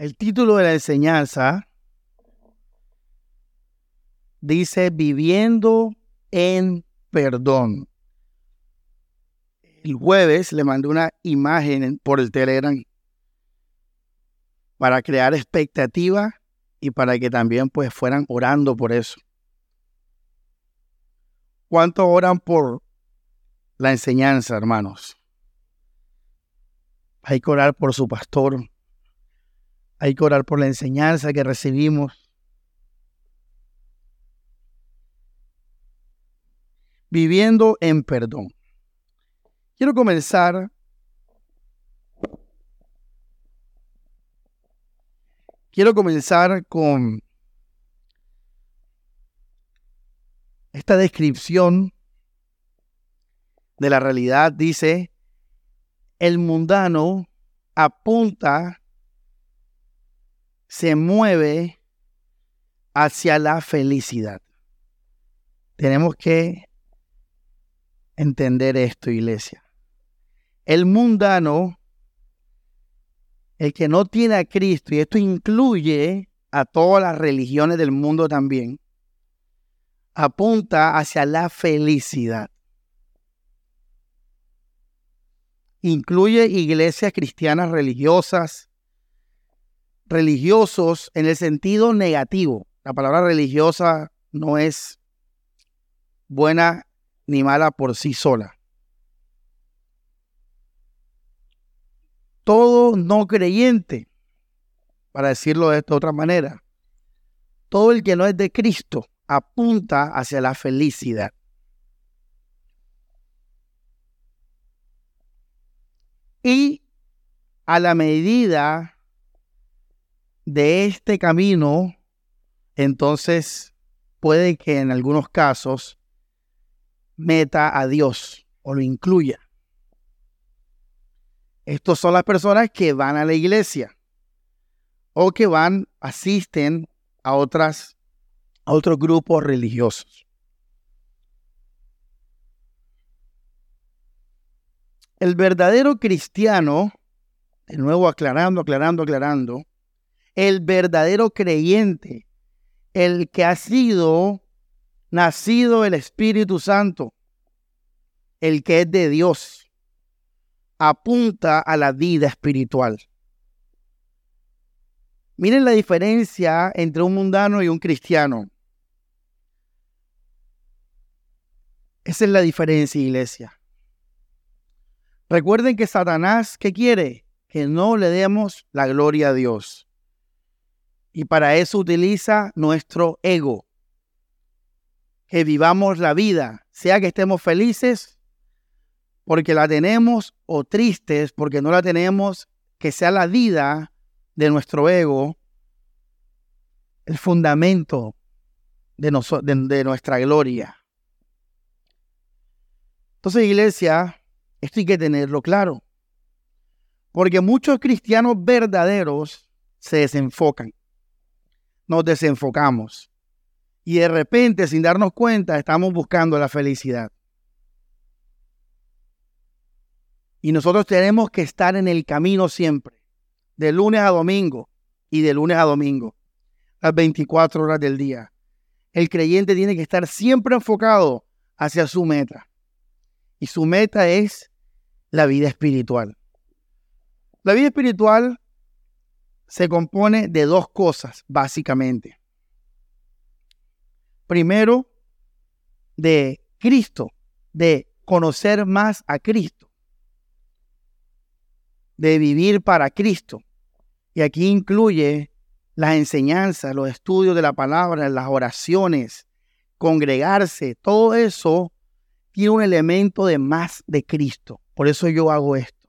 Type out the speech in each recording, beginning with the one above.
El título de la enseñanza dice viviendo en perdón. El jueves le mandé una imagen por el Telegram para crear expectativa y para que también pues fueran orando por eso. ¿Cuánto oran por la enseñanza, hermanos? Hay que orar por su pastor, hay que orar por la enseñanza que recibimos. Viviendo en perdón. Quiero comenzar Quiero comenzar con esta descripción de la realidad. Dice, el mundano apunta se mueve hacia la felicidad. Tenemos que entender esto, iglesia. El mundano, el que no tiene a Cristo, y esto incluye a todas las religiones del mundo también, apunta hacia la felicidad. Incluye iglesias cristianas religiosas, religiosos en el sentido negativo. La palabra religiosa no es buena ni mala por sí sola. Todo no creyente, para decirlo de esta otra manera, todo el que no es de Cristo apunta hacia la felicidad. Y a la medida de este camino, entonces puede que en algunos casos meta a Dios o lo incluya. Estos son las personas que van a la iglesia o que van, asisten a otras a otros grupos religiosos. El verdadero cristiano, de nuevo aclarando, aclarando, aclarando, el verdadero creyente, el que ha sido nacido el Espíritu Santo, el que es de Dios, apunta a la vida espiritual. Miren la diferencia entre un mundano y un cristiano. Esa es la diferencia, iglesia. Recuerden que Satanás, ¿qué quiere? Que no le demos la gloria a Dios. Y para eso utiliza nuestro ego. Que vivamos la vida, sea que estemos felices porque la tenemos o tristes porque no la tenemos, que sea la vida de nuestro ego el fundamento de, nuestra gloria. Entonces, iglesia, esto hay que tenerlo claro. Porque muchos cristianos verdaderos se desenfocan nos desenfocamos. Y de repente, sin darnos cuenta, estamos buscando la felicidad. Y nosotros tenemos que estar en el camino siempre, de lunes a domingo y de lunes a domingo, las 24 horas del día. El creyente tiene que estar siempre enfocado hacia su meta. Y su meta es la vida espiritual. La vida espiritual se compone de dos cosas, básicamente. Primero, de Cristo, de conocer más a Cristo, de vivir para Cristo. Y aquí incluye las enseñanzas, los estudios de la palabra, las oraciones, congregarse, todo eso tiene un elemento de más de Cristo. Por eso yo hago esto.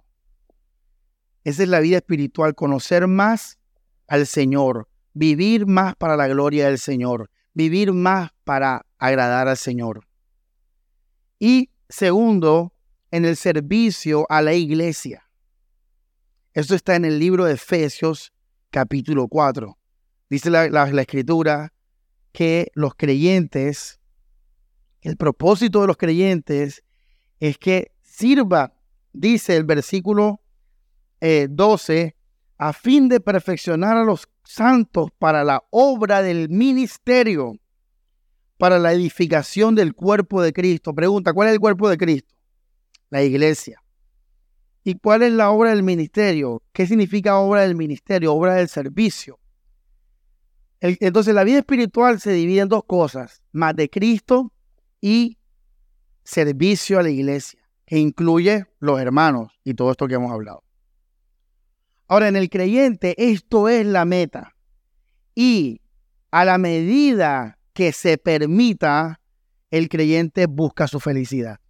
Esa es la vida espiritual, conocer más al Señor, vivir más para la gloria del Señor, vivir más para agradar al Señor. Y segundo, en el servicio a la iglesia. Esto está en el libro de Efesios capítulo 4. Dice la, la escritura que los creyentes, el propósito de los creyentes es que sirva, dice el versículo 12, eh, a fin de perfeccionar a los santos para la obra del ministerio, para la edificación del cuerpo de Cristo. Pregunta, ¿cuál es el cuerpo de Cristo? La iglesia. ¿Y cuál es la obra del ministerio? ¿Qué significa obra del ministerio? Obra del servicio. entonces la vida espiritual se divide en dos cosas, más de Cristo y servicio a la iglesia, que incluye los hermanos y todo esto que hemos hablado. Ahora, en el creyente esto es la meta. Y a la medida que se permita, el creyente busca su felicidad.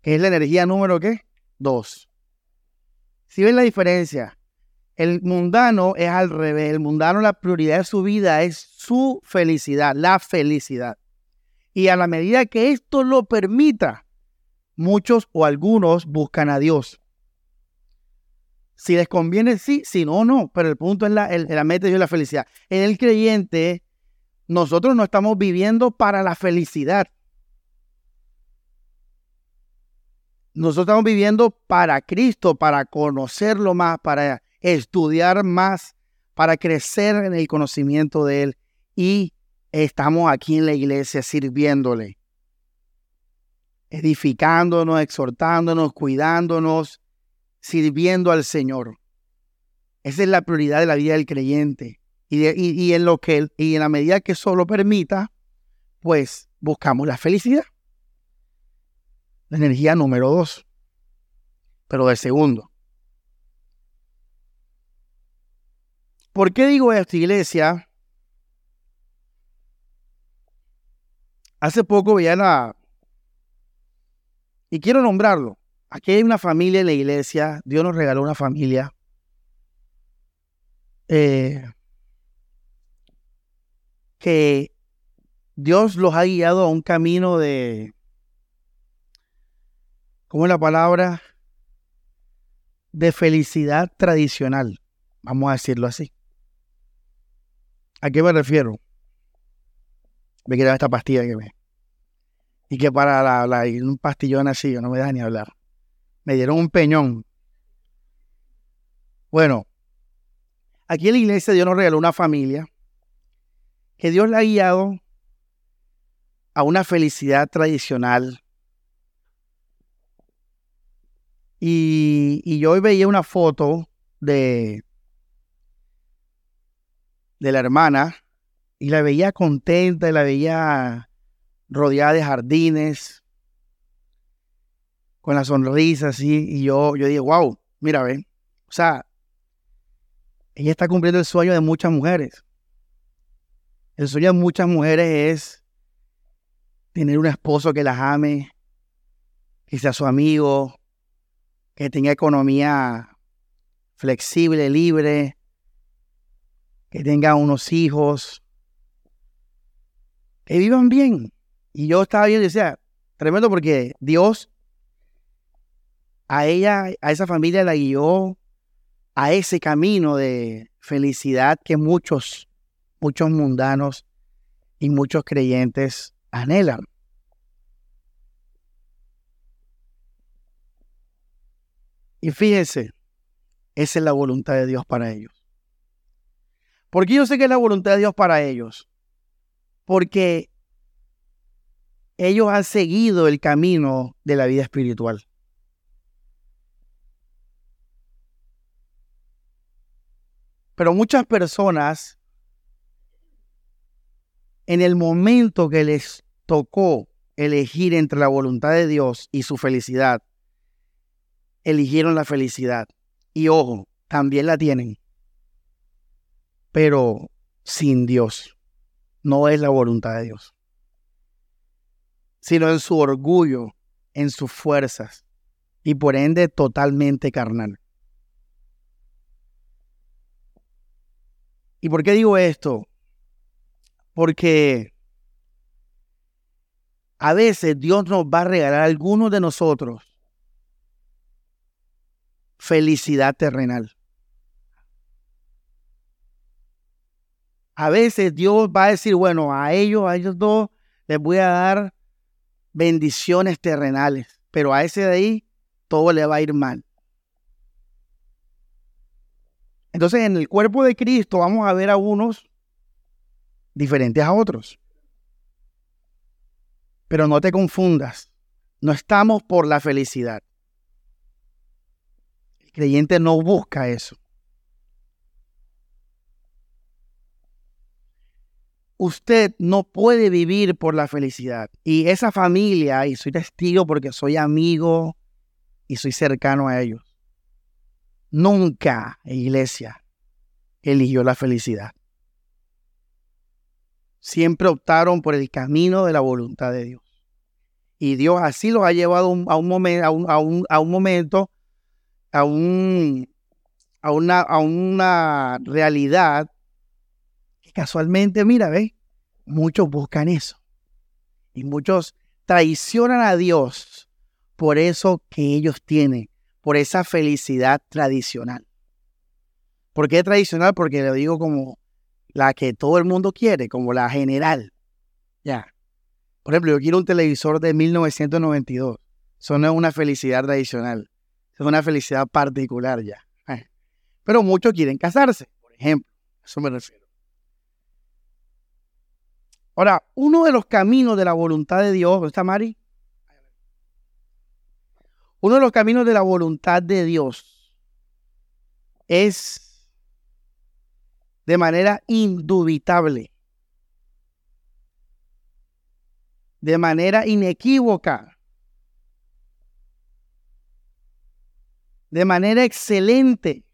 ¿Qué es la energía número qué? Dos. Si ven la diferencia, el mundano es al revés. El mundano, la prioridad de su vida es su felicidad, la felicidad. Y a la medida que esto lo permita, muchos o algunos buscan a Dios. Si les conviene, sí, si no, no. Pero el punto es la, la meta y la felicidad. En el creyente, nosotros no estamos viviendo para la felicidad. Nosotros estamos viviendo para Cristo, para conocerlo más, para estudiar más, para crecer en el conocimiento de Él. Y estamos aquí en la iglesia sirviéndole, edificándonos, exhortándonos, cuidándonos, sirviendo al Señor. Esa es la prioridad de la vida del creyente. Y, en lo que y en la medida que eso lo permita, pues buscamos la felicidad. La energía número dos. Pero de segundo. ¿Por qué digo esto, iglesia? Hace poco veía la... Y quiero nombrarlo. Aquí hay una familia en la iglesia, Dios nos regaló una familia. Eh, que Dios los ha guiado a un camino de, ¿cómo es la palabra? De felicidad tradicional, vamos a decirlo así. ¿A qué me refiero? Me quiero esta pastilla que me... Y que para la, un pastillón así, no me deja ni hablar me dieron un peñón. Bueno, aquí en la iglesia Dios nos regaló una familia que Dios la ha guiado a una felicidad tradicional. Y, yo hoy veía una foto de, de la hermana y la veía contenta y la veía rodeada de jardines, con la sonrisa así, y yo, yo dije, wow, mira, ven, o sea, ella está cumpliendo el sueño de muchas mujeres. El sueño de muchas mujeres es tener un esposo que las ame, que sea su amigo, que tenga economía flexible, libre, que tenga unos hijos, que vivan bien. Y yo estaba y decía, tremendo porque Dios a ella, a esa familia la guió a ese camino de felicidad que muchos, muchos mundanos y muchos creyentes anhelan. Y fíjense, esa es la voluntad de Dios para ellos. ¿Por qué yo sé que es la voluntad de Dios para ellos? Porque ellos han seguido el camino de la vida espiritual. Pero muchas personas, en el momento que les tocó elegir entre la voluntad de Dios y su felicidad, eligieron la felicidad. Y ojo, también la tienen. Pero sin Dios. No es la voluntad de Dios. Sino en su orgullo, en sus fuerzas. Y por ende totalmente carnal. ¿Y por qué digo esto? Porque a veces Dios nos va a regalar a algunos de nosotros felicidad terrenal. A veces Dios va a decir, bueno, a ellos, a ellos dos, les voy a dar bendiciones terrenales, pero a ese de ahí todo le va a ir mal. Entonces, en el cuerpo de Cristo vamos a ver a unos diferentes a otros. Pero no te confundas, no estamos por la felicidad. El creyente no busca eso. Usted no puede vivir por la felicidad. Y esa familia, y soy testigo porque soy amigo y soy cercano a ellos, nunca, iglesia, eligió la felicidad siempre optaron por el camino de la voluntad de Dios. Y Dios así los ha llevado a un, momento, a un, a momento, una, a una realidad que casualmente, mira, ve, muchos buscan eso. Y muchos traicionan a Dios por eso que ellos tienen, por esa felicidad tradicional. ¿Por qué tradicional? Porque le digo como la que todo el mundo quiere, como la general. Ya. Por ejemplo, yo quiero un televisor de 1992. Eso no es una felicidad tradicional. Es una felicidad particular ya. Eh. Pero muchos quieren casarse, por ejemplo. A eso me refiero. Ahora, uno de los caminos de la voluntad de Dios, ¿dónde está Mari? Uno de los caminos de la voluntad de Dios es de manera indubitable, de manera inequívoca, de manera excelente.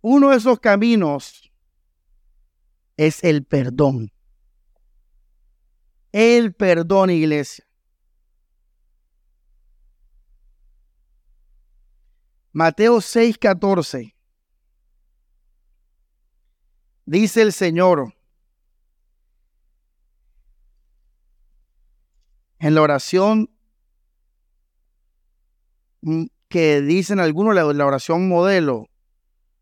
Uno de esos caminos es el perdón. El perdón, iglesia. Mateo 6:14. Dice el Señor en la oración que dicen algunos, la, oración modelo,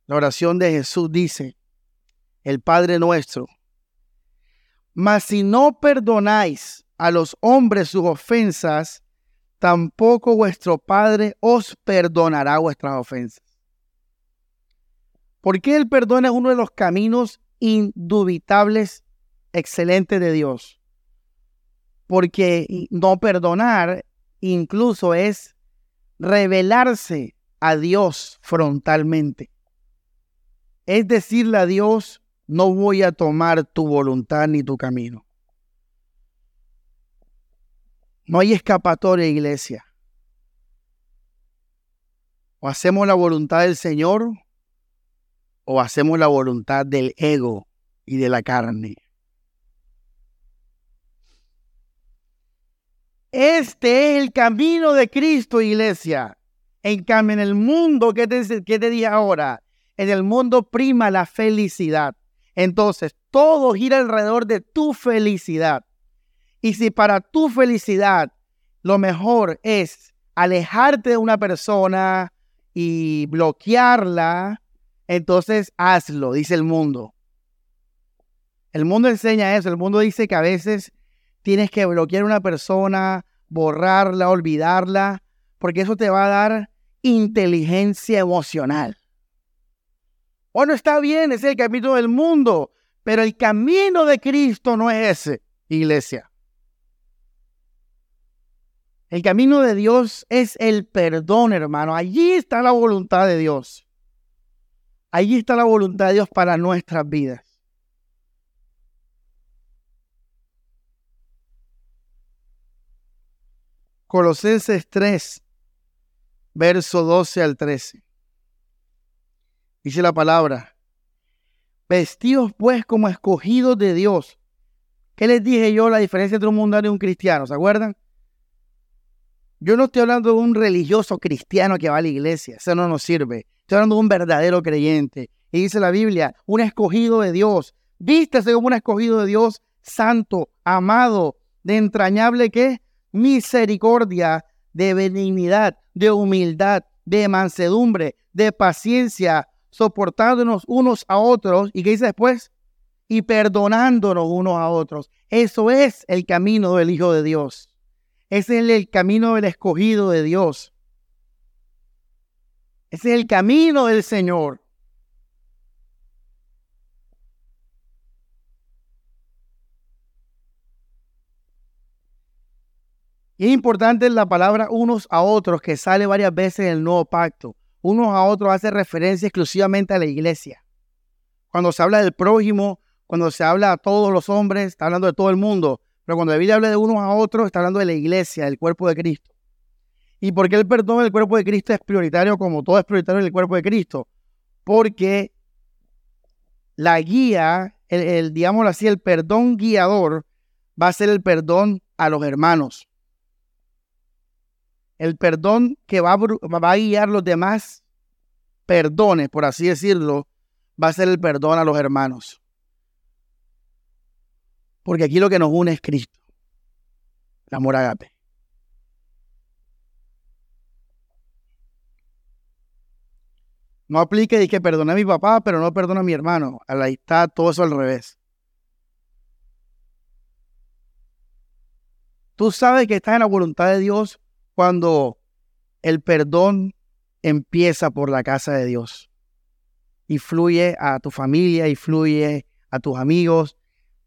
la oración de Jesús dice, el Padre nuestro, mas si no perdonáis a los hombres sus ofensas, tampoco vuestro Padre os perdonará vuestras ofensas. Porque el perdón es uno de los caminos indubitables, excelentes de Dios. Porque no perdonar incluso es revelarse a Dios frontalmente. Es decirle a Dios, no voy a tomar tu voluntad ni tu camino. No hay escapatoria, iglesia. O hacemos la voluntad del Señor o hacemos la voluntad del ego y de la carne. Este es el camino de Cristo, iglesia. En cambio, en el mundo, ¿qué te, qué te dije ahora? En el mundo prima la felicidad. Entonces, todo gira alrededor de tu felicidad. Y si para tu felicidad lo mejor es alejarte de una persona y bloquearla, entonces hazlo, dice el mundo. El mundo enseña eso, el mundo dice que a veces tienes que bloquear a una persona, borrarla, olvidarla, porque eso te va a dar inteligencia emocional. Bueno, está bien, es el camino del mundo, pero el camino de Cristo no es ese, iglesia. El camino de Dios es el perdón, hermano. Allí está la voluntad de Dios. Allí está la voluntad de Dios para nuestras vidas. Colosenses 3, verso 12 al 13. Dice la palabra, vestidos pues como escogidos de Dios. ¿Qué les dije yo la diferencia entre un mundano y un cristiano? ¿Se acuerdan? Yo no estoy hablando de un religioso cristiano que va a la iglesia, eso no nos sirve. Estoy hablando de un verdadero creyente. Y dice la Biblia, un escogido de Dios. Vístese como un escogido de Dios, santo, amado, de entrañable qué? Misericordia, de benignidad, de humildad, de mansedumbre, de paciencia, soportándonos unos a otros. ¿Y qué dice después? Y perdonándonos unos a otros. Eso es el camino del Hijo de Dios. Ese es el camino del escogido de Dios. Ese es el camino del Señor. Y es importante la palabra unos a otros que sale varias veces en el nuevo pacto. Unos a otros hace referencia exclusivamente a la iglesia. Cuando se habla del prójimo, cuando se habla a todos los hombres, está hablando de todo el mundo. Pero cuando la Biblia habla de unos a otros, está hablando de la iglesia, del cuerpo de Cristo. ¿Y por qué el perdón del cuerpo de Cristo es prioritario como todo es prioritario en el cuerpo de Cristo? Porque la guía, el, digámoslo así, el perdón guiador va a ser el perdón a los hermanos el perdón que va a, guiar los demás perdones, por así decirlo, va a ser el perdón a los hermanos. Porque aquí lo que nos une es Cristo, el amor agape. No aplique y que perdone a mi papá, pero no perdona a mi hermano. Ahí está todo eso al revés. Tú sabes que estás en la voluntad de Dios cuando el perdón empieza por la casa de Dios y fluye a tu familia y fluye a tus amigos,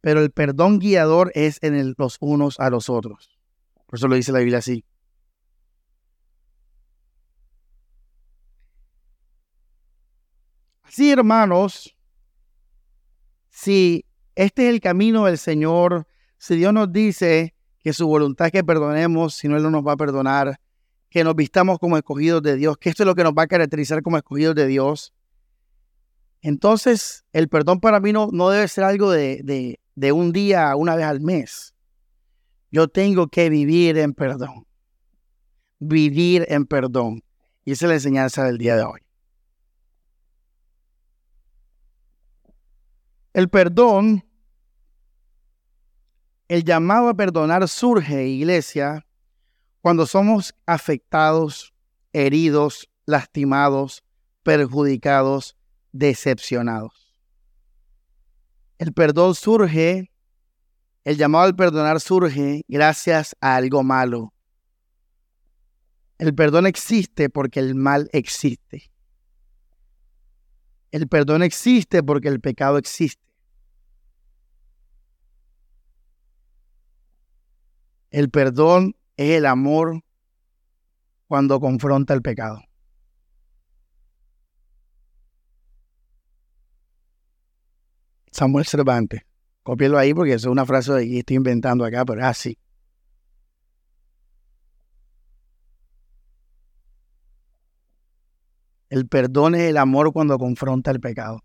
pero el perdón guiador es en los unos a los otros. Por eso lo dice la Biblia así. Así, hermanos, si este es el camino del Señor, si Dios nos dice que su voluntad es que perdonemos, si no Él no nos va a perdonar, que nos vistamos como escogidos de Dios, que esto es lo que nos va a caracterizar como escogidos de Dios. Entonces, el perdón para mí no, no debe ser algo de, de, de un día, una vez al mes. Yo tengo que vivir en perdón. Vivir en perdón. Y esa es la enseñanza del día de hoy. El perdón el llamado a perdonar surge, iglesia, cuando somos afectados, heridos, lastimados, perjudicados, decepcionados. El perdón surge, el llamado al perdonar surge gracias a algo malo. El perdón existe porque el mal existe. El perdón existe porque el pecado existe. El perdón es el amor cuando confronta el pecado. Samuel Cervantes. Copielo ahí porque es una frase que estoy inventando acá, pero es así. El perdón es el amor cuando confronta el pecado.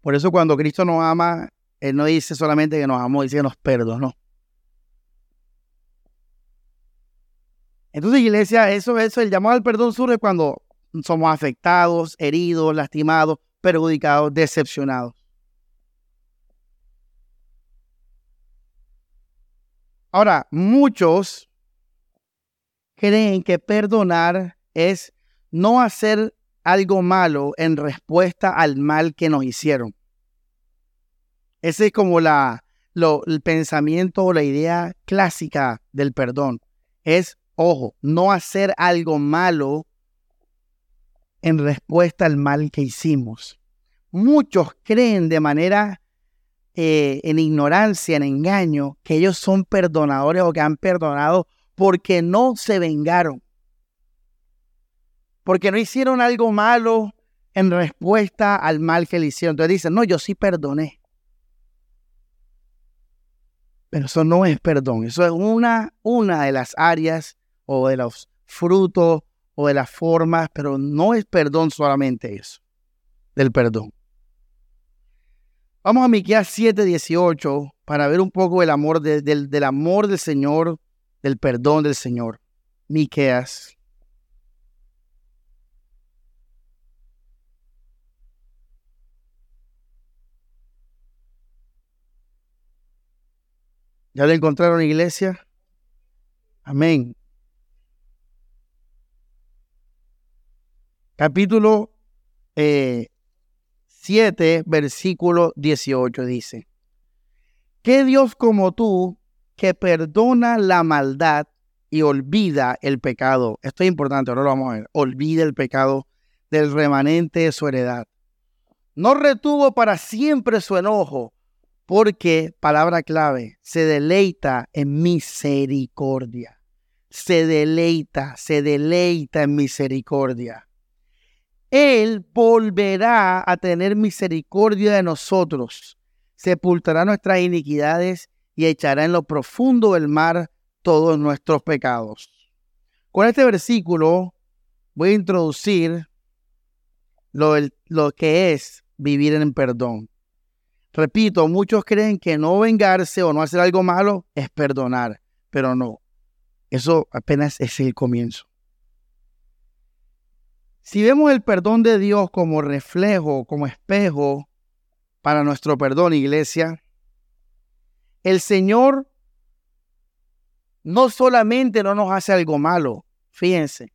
Por eso cuando Cristo nos ama, Él no dice solamente que nos amó, dice que nos perdonó. Entonces, iglesia, eso, eso, el llamado al perdón surge cuando somos afectados, heridos, lastimados, perjudicados, decepcionados. Ahora, muchos creen que perdonar es no hacer algo malo en respuesta al mal que nos hicieron. Ese es como la, el pensamiento o la idea clásica del perdón. Es Ojo, no hacer algo malo en respuesta al mal que hicimos. Muchos creen de manera eh, en ignorancia, en engaño, que ellos son perdonadores o que han perdonado porque no se vengaron. Porque no hicieron algo malo en respuesta al mal que le hicieron. Entonces dicen, no, yo sí perdoné. Pero eso no es perdón. Eso es una, una de las áreas o de los frutos o de las formas, pero no es perdón solamente eso, del perdón. Vamos a Miqueas 7:18 para ver un poco el amor del, del amor del Señor, del perdón del Señor. Miqueas ¿Ya lo encontraron, iglesia? Amén. capítulo 7, eh, versículo 18 dice, ¿qué Dios como tú que perdona la maldad y olvida el pecado? Esto es importante, ahora lo vamos a ver. Olvida el pecado del remanente de su heredad. No retuvo para siempre su enojo, porque, palabra clave, se deleita en misericordia. Se deleita, se deleita en misericordia. Él volverá a tener misericordia de nosotros, sepultará nuestras iniquidades y echará en lo profundo del mar todos nuestros pecados. Con este versículo voy a introducir lo, lo que es vivir en perdón. Repito, muchos creen que no vengarse o no hacer algo malo es perdonar, pero no. Eso apenas es el comienzo. Si vemos el perdón de Dios como reflejo, como espejo para nuestro perdón, iglesia, el Señor no solamente no nos hace algo malo, fíjense.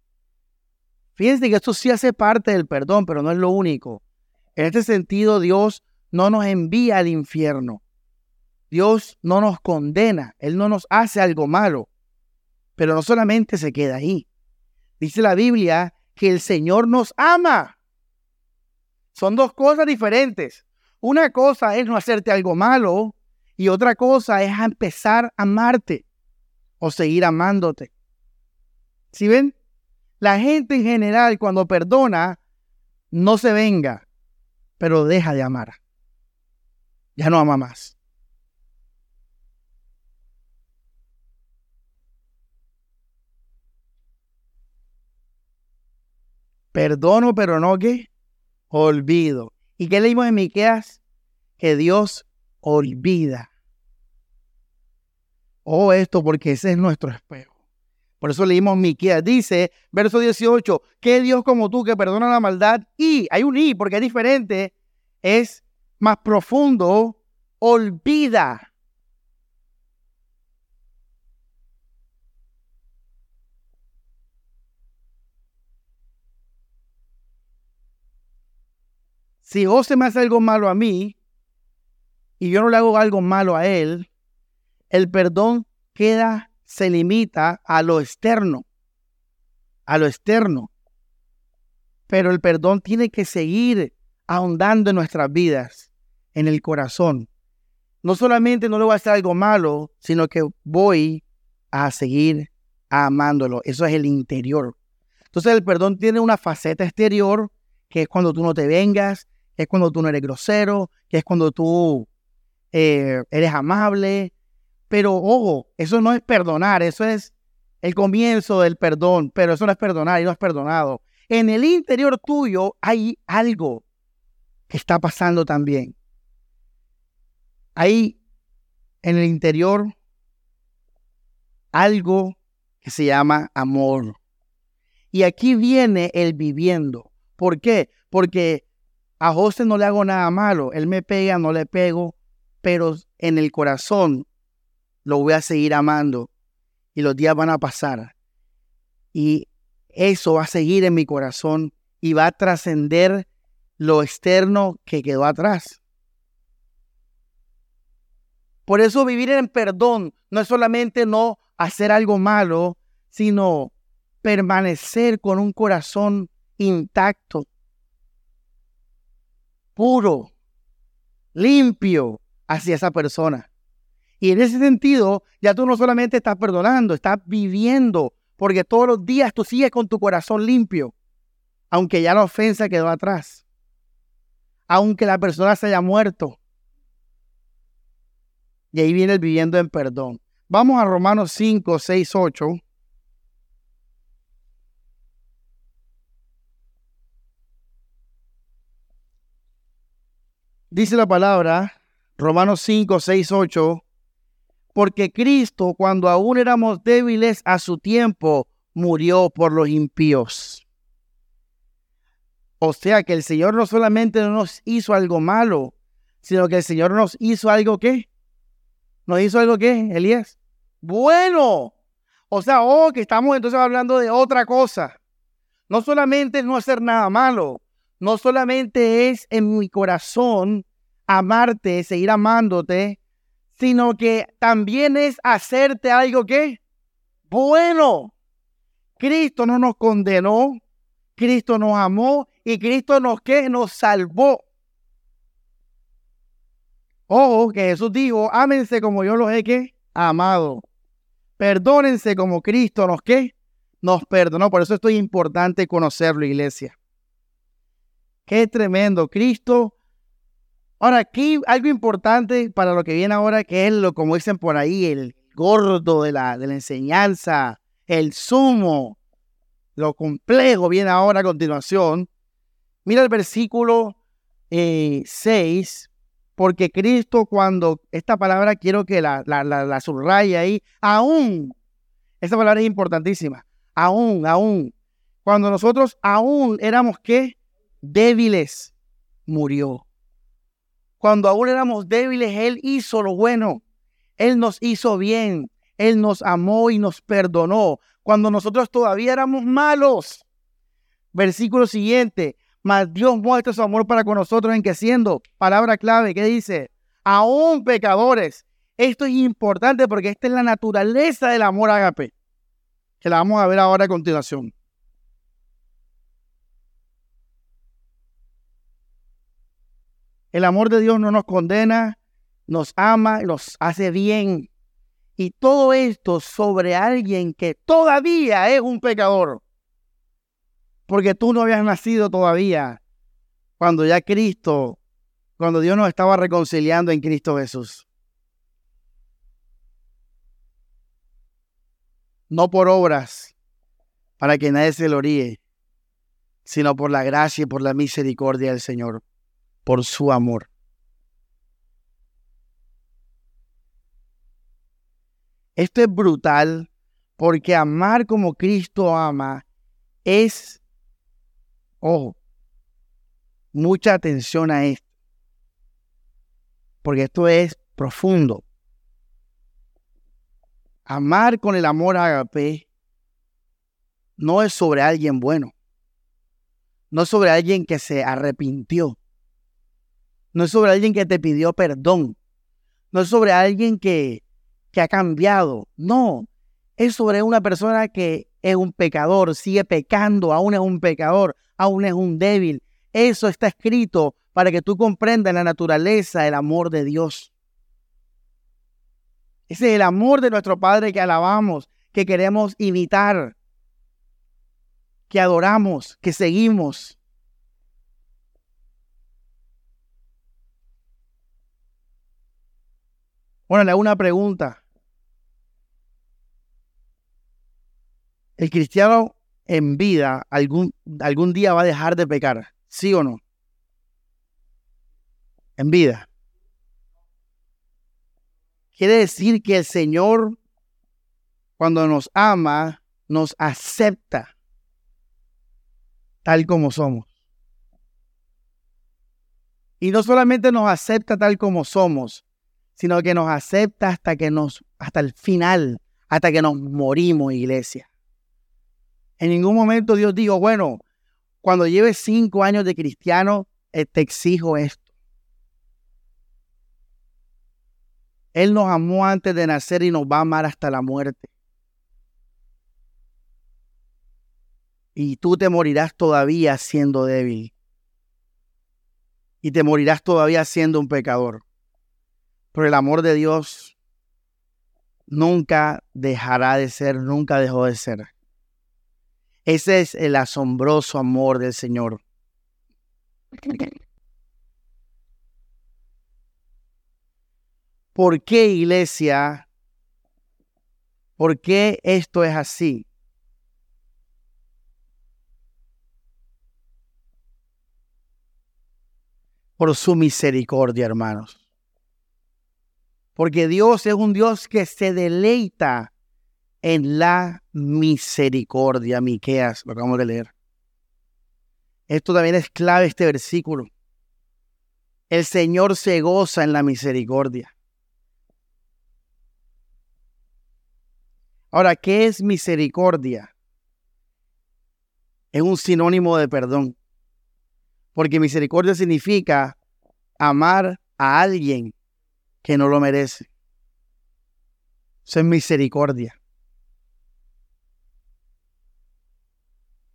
Fíjense que esto sí hace parte del perdón, pero no es lo único. En este sentido, Dios no nos envía al infierno. Dios no nos condena, Él no nos hace algo malo, pero no solamente se queda ahí. Dice la Biblia que el Señor nos ama. Son dos cosas diferentes. Una cosa es no hacerte algo malo y otra cosa es empezar a amarte o seguir amándote. ¿Sí ven? La gente en general cuando perdona no se venga, pero deja de amar. Ya no ama más. Perdono, pero no que olvido. ¿Y qué leímos en Miqueas? Que Dios olvida. Oh, esto porque ese es nuestro espejo. Por eso leímos Miqueas. Dice, verso 18, que Dios como tú que perdona la maldad y, hay un y porque es diferente, es más profundo, olvida. Si José me hace algo malo a mí, y yo no le hago algo malo a él, el perdón queda, se limita a lo externo, a lo externo. Pero el perdón tiene que seguir ahondando en nuestras vidas, en el corazón. No solamente no le voy a hacer algo malo, sino que voy a seguir amándolo. Eso es el interior. Entonces el perdón tiene una faceta exterior, que es cuando tú no te vengas, es cuando tú no eres grosero, que es cuando tú eh, eres amable, pero ojo, eso no es perdonar, eso es el comienzo del perdón, pero eso no es perdonar y no es perdonado. En el interior tuyo hay algo que está pasando también. Hay en el interior algo que se llama amor. Y aquí viene el viviendo. ¿Por qué? Porque a José no le hago nada malo. Él me pega, no le pego pero en el corazón lo voy a seguir amando y los días van a pasar. Y eso va a seguir en mi corazón y va a trascender lo externo que quedó atrás. Por eso vivir en perdón no es solamente no hacer algo malo, sino permanecer con un corazón intacto, puro, limpio, hacia esa persona. Y en ese sentido, ya tú no solamente estás perdonando, estás viviendo, porque todos los días tú sigues con tu corazón limpio, aunque ya la ofensa quedó atrás, aunque la persona se haya muerto. Y ahí viene el viviendo en perdón. Vamos a Romanos 5, 6, 8. Dice la palabra, Romanos 5, 6, 8, porque Cristo, cuando aún éramos débiles a su tiempo, murió por los impíos. O sea que el Señor no solamente nos hizo algo malo, sino que el Señor nos hizo algo que, nos hizo algo que, Elías, bueno. O sea, oh, que estamos entonces hablando de otra cosa. No solamente no hacer nada malo, no solamente es en mi corazón amarte, seguir amándote, sino que también es hacerte algo que bueno. Cristo no nos condenó, Cristo nos amó Y Cristo nos que nos salvó. Ojo, que Jesús dijo, ámense como yo los he que amado. Perdónense como Cristo nos que nos perdonó. Por eso esto es importante conocerlo, iglesia. Qué tremendo. Cristo. Ahora, aquí algo importante para lo que viene ahora, que es lo, como dicen por ahí, el gordo de la, de la enseñanza, el sumo, lo complejo viene ahora a continuación. Mira el versículo 6, eh, porque Cristo cuando, esta palabra quiero que la, la, la, subraye ahí, aún, esta palabra es importantísima, aún, aún, cuando nosotros aún éramos qué? Débiles, murió. Cuando aún éramos débiles, Él hizo lo bueno, Él nos hizo bien, Él nos amó y nos perdonó. Cuando nosotros todavía éramos malos. Versículo siguiente, mas Dios muestra su amor para con nosotros en que siendo, palabra clave, ¿qué dice? Aún pecadores. Esto es importante porque esta es la naturaleza del amor agape, que la vamos a ver ahora a continuación. El amor de Dios no nos condena, nos ama, nos hace bien. Y todo esto sobre alguien que todavía es un pecador porque tú no habías nacido todavía cuando ya Cristo, cuando Dios nos estaba reconciliando en Cristo Jesús. No por obras, para que nadie se gloríe, sino por la gracia y por la misericordia del Señor, por su amor. Esto es brutal porque amar como Cristo ama es Ojo, mucha atención a esto, porque esto es profundo. Amar con el amor agape no es sobre alguien bueno, no es sobre alguien que se arrepintió, no es sobre alguien que te pidió perdón, no es sobre alguien que, que ha cambiado, no, es sobre una persona que es un pecador, sigue pecando, aún es un pecador, aún es un débil. Eso está escrito para que tú comprendas la naturaleza, el amor de Dios. Ese es el amor de nuestro Padre que alabamos, que queremos imitar, que adoramos, que seguimos. Bueno, le hago una pregunta. El cristiano en vida algún, algún día va a dejar de pecar, ¿sí o no? En vida. Quiere decir que el Señor, cuando nos ama, nos acepta tal como somos. Y no solamente nos acepta tal como somos, sino que nos acepta hasta que nos, hasta el final, hasta que nos morimos, iglesia. En ningún momento Dios dijo, bueno, cuando lleves cinco años de cristiano, eh, te exijo esto. Él nos amó antes de nacer y nos va a amar hasta la muerte. Y tú te morirás todavía siendo débil. Y te morirás todavía siendo un pecador. Pero el amor de Dios nunca dejará de ser, nunca dejó de ser. Ese es el asombroso amor del Señor. ¿Por qué iglesia? ¿Por qué esto es así? Por su misericordia, hermanos. Porque Dios es un Dios que se deleita en la misericordia, Miqueas, lo acabamos de leer. Esto también es clave este versículo. El Señor se goza en la misericordia. Ahora, ¿qué es misericordia? Es un sinónimo de perdón. Porque misericordia significa amar a alguien que no lo merece. Eso es misericordia.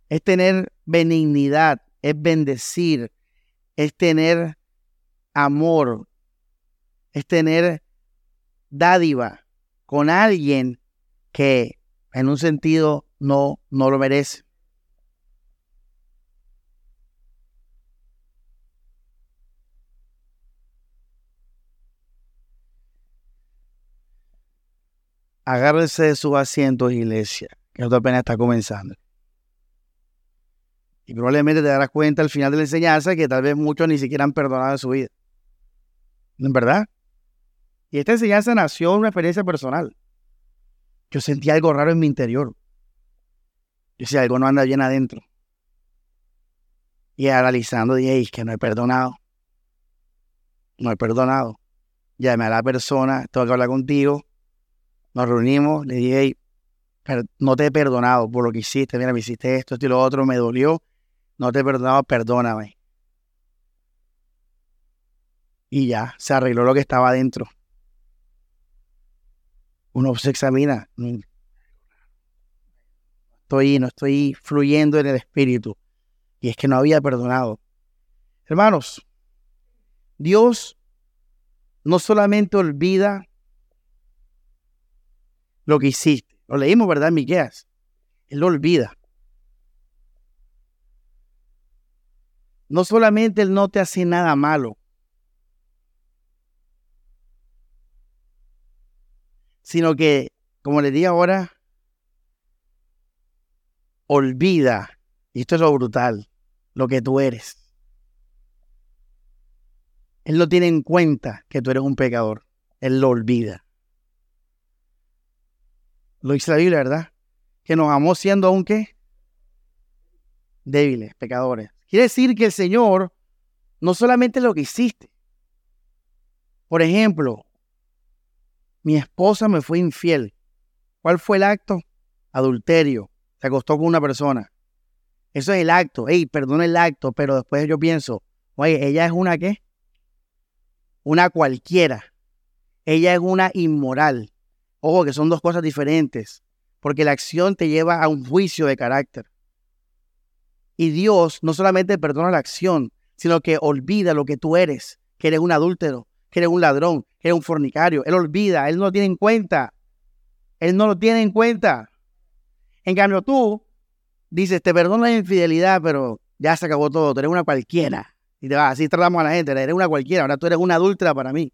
es tener benignidad, es bendecir, es tener amor, es tener dádiva con alguien que en un sentido no, no lo merece. Agárrense de sus asientos, iglesia, que esto apenas está comenzando. Y probablemente te darás cuenta al final de la enseñanza que tal vez muchos ni siquiera han perdonado en su vida. ¿En verdad? Y esta enseñanza nació de una experiencia personal. Yo sentí algo raro en mi interior. Yo decía, algo no anda bien adentro. Y analizando dije, es que no he perdonado. No he perdonado. Llamé a la persona, tengo que hablar contigo. Nos reunimos, le dije, no te he perdonado por lo que hiciste. Mira, me hiciste esto, esto y lo otro, me dolió. No te he perdonado, perdóname. Y ya, se arregló lo que estaba adentro. Uno se examina. Estoy, no estoy fluyendo en el espíritu. Y es que no había perdonado. Hermanos, Dios no solamente olvida lo que hiciste. Lo leímos, ¿verdad, Miqueas? Él lo olvida. No solamente Él no te hace nada malo, sino que, como le di ahora, olvida, y esto es lo brutal, lo que tú eres. Él no tiene en cuenta que tú eres un pecador. Él lo olvida. Lo dice la Biblia, ¿verdad? Que nos amó siendo aún qué? Débiles, pecadores. Quiere decir que el Señor no solamente lo que hiciste. Por ejemplo, mi esposa me fue infiel. ¿Cuál fue el acto? Adulterio. Se acostó con una persona. Eso es el acto. Ey, perdona el acto, pero después yo pienso, oye, ella es una qué? Una cualquiera. Ella es una inmoral. Ojo, que son dos cosas diferentes. Porque la acción te lleva a un juicio de carácter. Y Dios no solamente perdona la acción, sino que olvida lo que tú eres, que eres un adúltero, que eres un ladrón, que eres un fornicario. Él olvida, Él no lo tiene en cuenta. Él no lo tiene en cuenta. En cambio tú dices, te perdono la infidelidad, pero ya se acabó todo, tú eres una cualquiera. Y te vas, así tratamos a la gente, eres una cualquiera, ahora tú eres una adúltera para mí.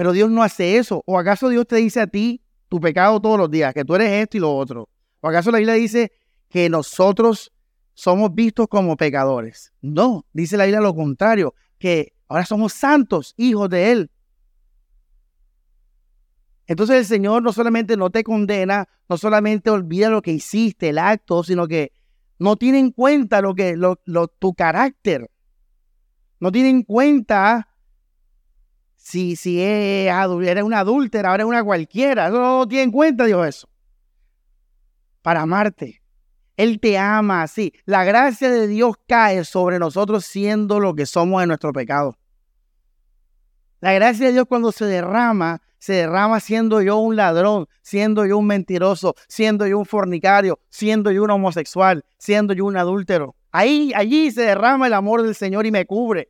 Pero Dios no hace eso. ¿O acaso Dios te dice a ti tu pecado todos los días, que tú eres esto y lo otro? ¿O acaso la Biblia dice que nosotros somos vistos como pecadores. No, dice la Biblia lo contrario, que ahora somos santos, hijos de Él. Entonces el Señor no solamente no te condena, no solamente olvida lo que hiciste, el acto, sino que no tiene en cuenta lo que, lo, tu carácter. No tiene en cuenta si, si eres una adúltera, ahora es una cualquiera. No, no tiene en cuenta Dios eso. Para amarte. Él te ama así. La gracia de Dios cae sobre nosotros siendo lo que somos en nuestro pecado. La gracia de Dios cuando se derrama, se derrama siendo yo un ladrón, siendo yo un mentiroso, siendo yo un fornicario, siendo yo un homosexual, siendo yo un adúltero. Ahí, allí se derrama el amor del Señor y me cubre.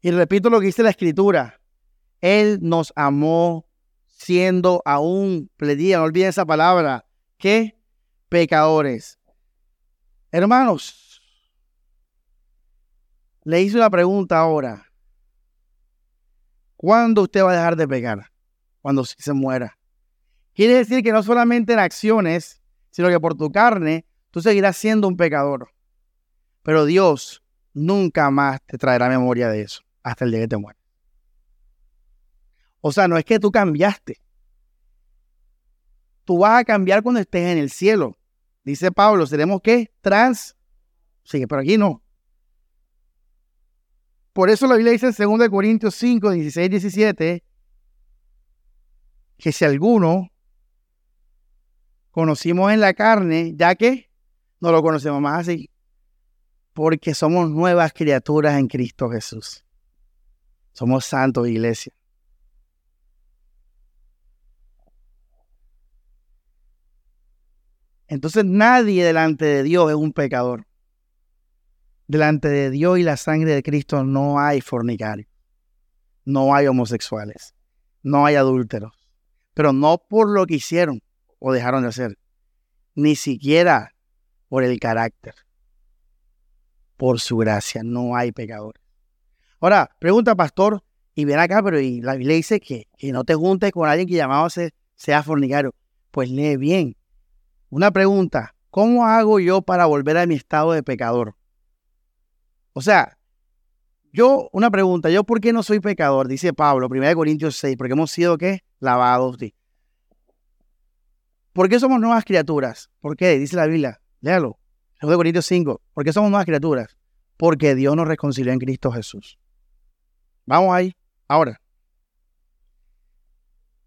Y repito lo que dice la escritura. Él nos amó siendo aún, pledía, no olviden esa palabra, que pecadores. Hermanos, le hice una pregunta ahora. ¿Cuándo usted va a dejar de pecar? Cuando se muera. Quiere decir que no solamente en acciones, sino que por tu carne tú seguirás siendo un pecador. Pero Dios nunca más te traerá memoria de eso hasta el día que te mueras. O sea, no es que tú cambiaste. Tú vas a cambiar cuando estés en el cielo. Dice Pablo, seremos qué? Trans. Sí, pero aquí no. Por eso la Biblia dice en 2 Corintios 5, 16, 17, que si alguno conocimos en la carne, ya que no lo conocemos más así, porque somos nuevas criaturas en Cristo Jesús. Somos santos, iglesia. Entonces nadie delante de Dios es un pecador. Delante de Dios y la sangre de Cristo no hay fornicarios, no hay homosexuales, no hay adúlteros, pero no por lo que hicieron o dejaron de hacer, ni siquiera por el carácter. Por su gracia no hay pecadores. Ahora, pregunta pastor, y ven acá, pero y la Biblia dice que, que no te juntes con alguien que llamado sea fornicario. Pues lee bien. Una pregunta, ¿cómo hago yo para volver a mi estado de pecador? O sea, yo, una pregunta, ¿yo por qué no soy pecador? Dice Pablo, 1 Corintios 6, porque hemos sido, ¿qué? Lavados. ¿Por qué somos nuevas criaturas? ¿Por qué? Dice la Biblia. Léalo. 2 Corintios 5. ¿Por qué somos nuevas criaturas? Porque Dios nos reconcilió en Cristo Jesús. Vamos ahí. Ahora.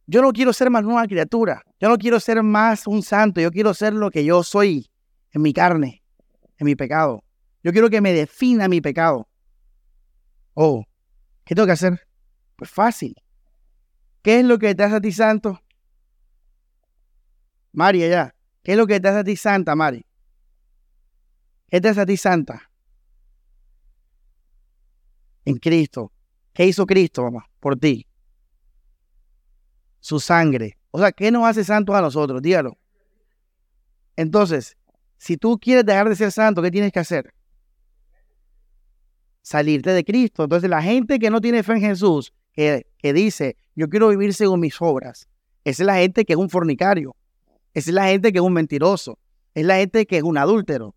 Yo no quiero ser más nueva criatura. Yo no quiero ser más un santo. Yo quiero ser lo que yo soy en mi carne, en mi pecado. Yo quiero que me defina mi pecado. Oh, ¿qué tengo que hacer? Pues fácil. ¿Qué es lo que te hace a ti santo? Mari, allá. ¿Qué es lo que te hace a ti santa, Mari? ¿Qué te hace a ti santa? En Cristo. ¿Qué hizo Cristo, mamá? Por ti. Su sangre. O sea, ¿qué nos hace santos a nosotros? Dígalo. Entonces, si tú quieres dejar de ser santo, ¿qué tienes que hacer? Salirte de Cristo. Entonces, la gente que no tiene fe en Jesús, que, que dice, yo quiero vivir según mis obras, esa es la gente que es un fornicario. Esa es la gente que es un mentiroso. Es la gente que es un adúltero.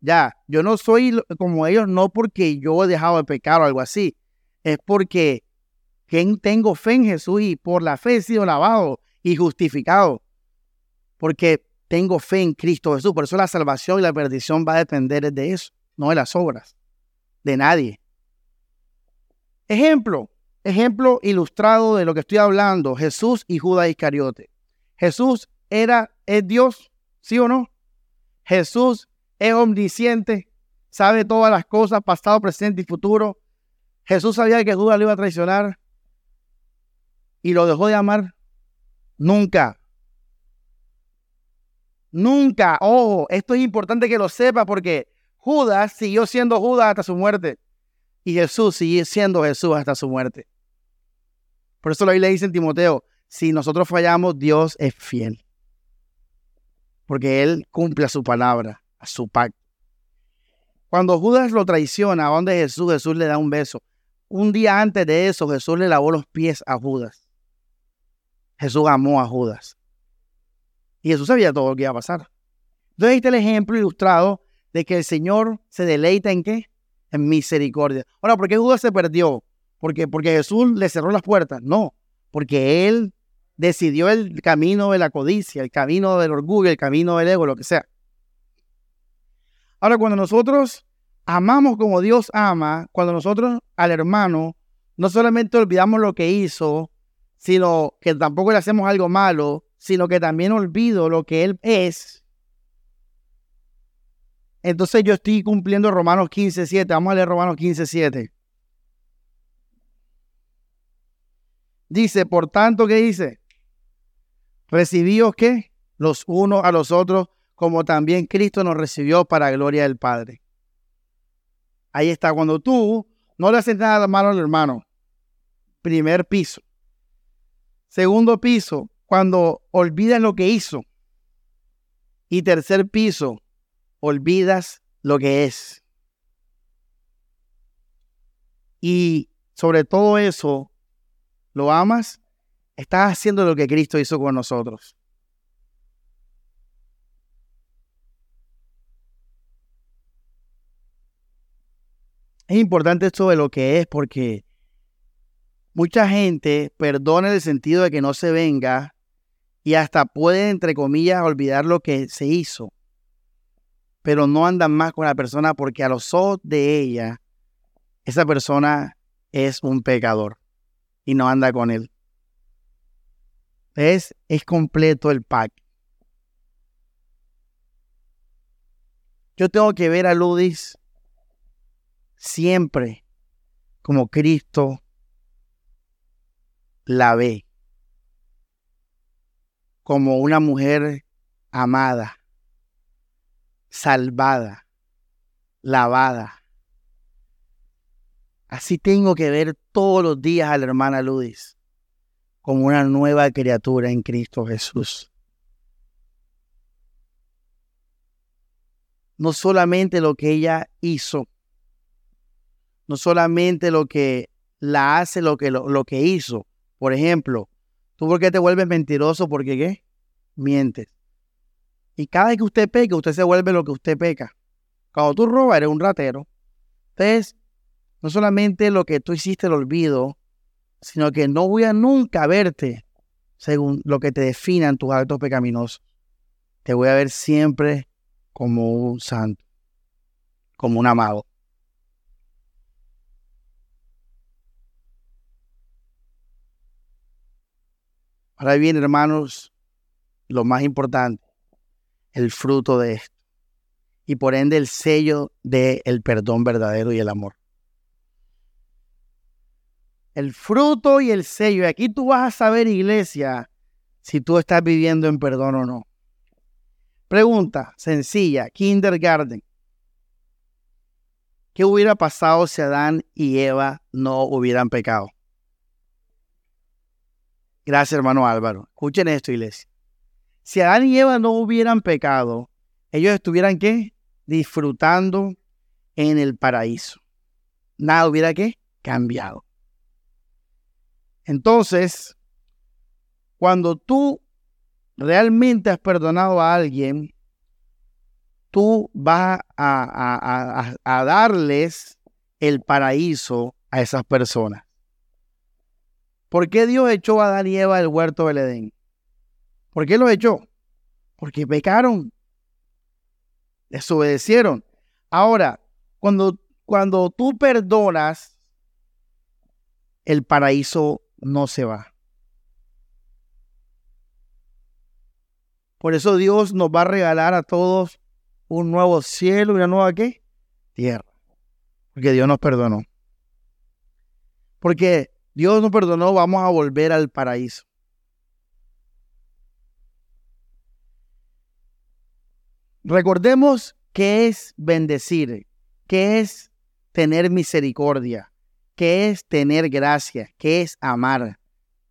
Ya, yo no soy como ellos, no porque yo he dejado de pecar o algo así. Es porque tengo fe en Jesús y por la fe he sido lavado y justificado. Porque tengo fe en Cristo Jesús. Por eso la salvación y la perdición va a depender de eso, no de las obras, de nadie. Ejemplo, ejemplo ilustrado de lo que estoy hablando, Jesús y Judas Iscariote. Jesús era, es Dios, ¿sí o no? Jesús es omnisciente, sabe todas las cosas, pasado, presente y futuro. Jesús sabía que Judas lo iba a traicionar y lo dejó de amar. Nunca. Nunca. Ojo, esto es importante que lo sepa porque Judas siguió siendo Judas hasta su muerte. Y Jesús sigue siendo Jesús hasta su muerte. Por eso la Biblia dice en Timoteo, si nosotros fallamos, Dios es fiel porque él cumple a su palabra, a su pacto. Cuando Judas lo traiciona, a donde Jesús, Jesús le da un beso. Un día antes de eso, Jesús le lavó los pies a Judas. Jesús amó a Judas. Y Jesús sabía todo lo que iba a pasar. Entonces, está el ejemplo ilustrado de que el Señor se deleita en qué? En misericordia. Ahora, ¿por qué Judas se perdió? ¿Porque, porque Jesús le cerró las puertas? No, porque él decidió el camino de la codicia, el camino del orgullo, el camino del ego, lo que sea. Ahora, cuando nosotros amamos como Dios ama, cuando nosotros al hermano no solamente olvidamos lo que hizo, sino que tampoco le hacemos algo malo, sino que también olvido lo que Él es. Entonces yo estoy cumpliendo Romanos 15, 7. Vamos a leer Romanos 15, 7. Dice, por tanto, ¿qué dice? Recibíos qué? Los unos a los otros, como también Cristo nos recibió para gloria del Padre. Ahí está, cuando tú no le haces nada malo al hermano. Primer piso. Segundo piso, cuando olvidas lo que hizo. Y tercer piso, olvidas lo que es. Y sobre todo eso, lo amas Estás haciendo lo que Cristo hizo con nosotros. Es importante esto de lo que es porque mucha gente perdona el sentido de que no se venga y hasta puede, entre comillas, olvidar lo que se hizo, pero no andan más con la persona porque a los ojos de ella, esa persona es un pecador y no anda con él. Es, es completo el pack. Yo tengo que ver a Ludis siempre como Cristo la ve, como una mujer amada, salvada, lavada. Así tengo que ver todos los días a la hermana Ludis como una nueva criatura en Cristo Jesús. No solamente lo que ella hizo, no solamente lo que la hace, lo que, lo, que hizo. Por ejemplo, ¿tú por qué te vuelves mentiroso? Porque qué? Mientes. Y cada vez que usted peca, usted se vuelve lo que usted peca. Cuando tú robas, eres un ratero. Entonces, no solamente lo que tú hiciste lo olvido, sino que no voy a nunca verte según lo que te definan tus actos pecaminosos. Te voy a ver siempre como un santo, como un amado. Ahora bien, hermanos, lo más importante, el fruto de esto. Y por ende el sello del perdón verdadero y el amor. El fruto y el sello. Y aquí tú vas a saber, iglesia, si tú estás viviendo en perdón o no. Pregunta sencilla, kindergarten. ¿Qué hubiera pasado si Adán y Eva no hubieran pecado? Gracias, hermano Álvaro. Escuchen esto, iglesia. Si Adán y Eva no hubieran pecado, ellos estuvieran qué? Disfrutando en el paraíso. Nada hubiera qué? Cambiado. Entonces, cuando tú realmente has perdonado a alguien, tú vas a, a darles el paraíso a esas personas. ¿Por qué Dios echó a Adán y Eva del huerto del Edén? ¿Por qué lo echó? Porque pecaron, desobedecieron. Ahora, cuando, cuando tú perdonas, el paraíso no se va. Por eso Dios nos va a regalar a todos un nuevo cielo y una nueva qué? Tierra. Porque Dios nos perdonó. Porque Dios nos perdonó, vamos a volver al paraíso. Recordemos qué es bendecir, qué es tener misericordia, qué es tener gracia, qué es amar.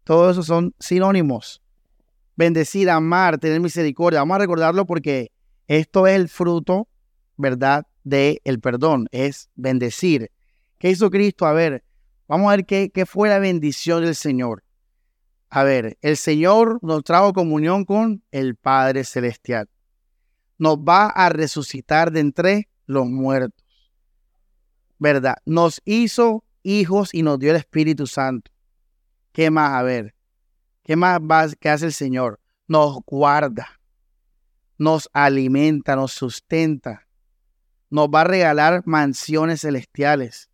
Todos esos son sinónimos. Bendecir, amar, tener misericordia. Vamos a recordarlo porque esto es el fruto, ¿verdad?, del el perdón, es bendecir. ¿Qué hizo Cristo? A ver, Vamos a ver qué, fue la bendición del Señor. A ver, el Señor nos trajo comunión con el Padre Celestial. Nos va a resucitar de entre los muertos. ¿Verdad? Nos hizo hijos y nos dio el Espíritu Santo. ¿Qué más? A ver, ¿qué más va, qué hace el Señor? Nos guarda, nos alimenta, nos sustenta. Nos va a regalar mansiones celestiales.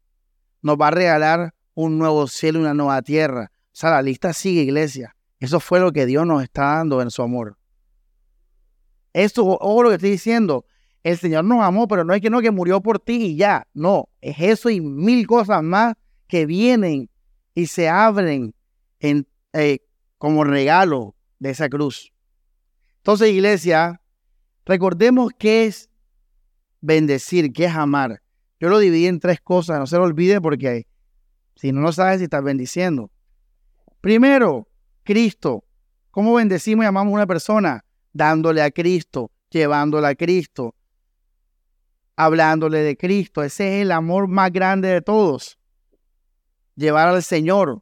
Nos va a regalar un nuevo cielo y una nueva tierra. O sea, la lista sigue, iglesia. Eso fue lo que Dios nos está dando en su amor. Esto, ojo lo que estoy diciendo. El Señor nos amó, pero no es que no, que murió por ti y ya. No, es eso y mil cosas más que vienen y se abren en, eh, como regalo de esa cruz. Entonces, iglesia, recordemos qué es bendecir, qué es amar. Yo lo dividí en tres cosas, no se lo olvide porque si no, no sabes si estás bendiciendo. Primero, Cristo. ¿Cómo bendecimos y amamos a una persona? Dándole a Cristo, llevándola a Cristo, hablándole de Cristo. Ese es el amor más grande de todos. Llevar al Señor.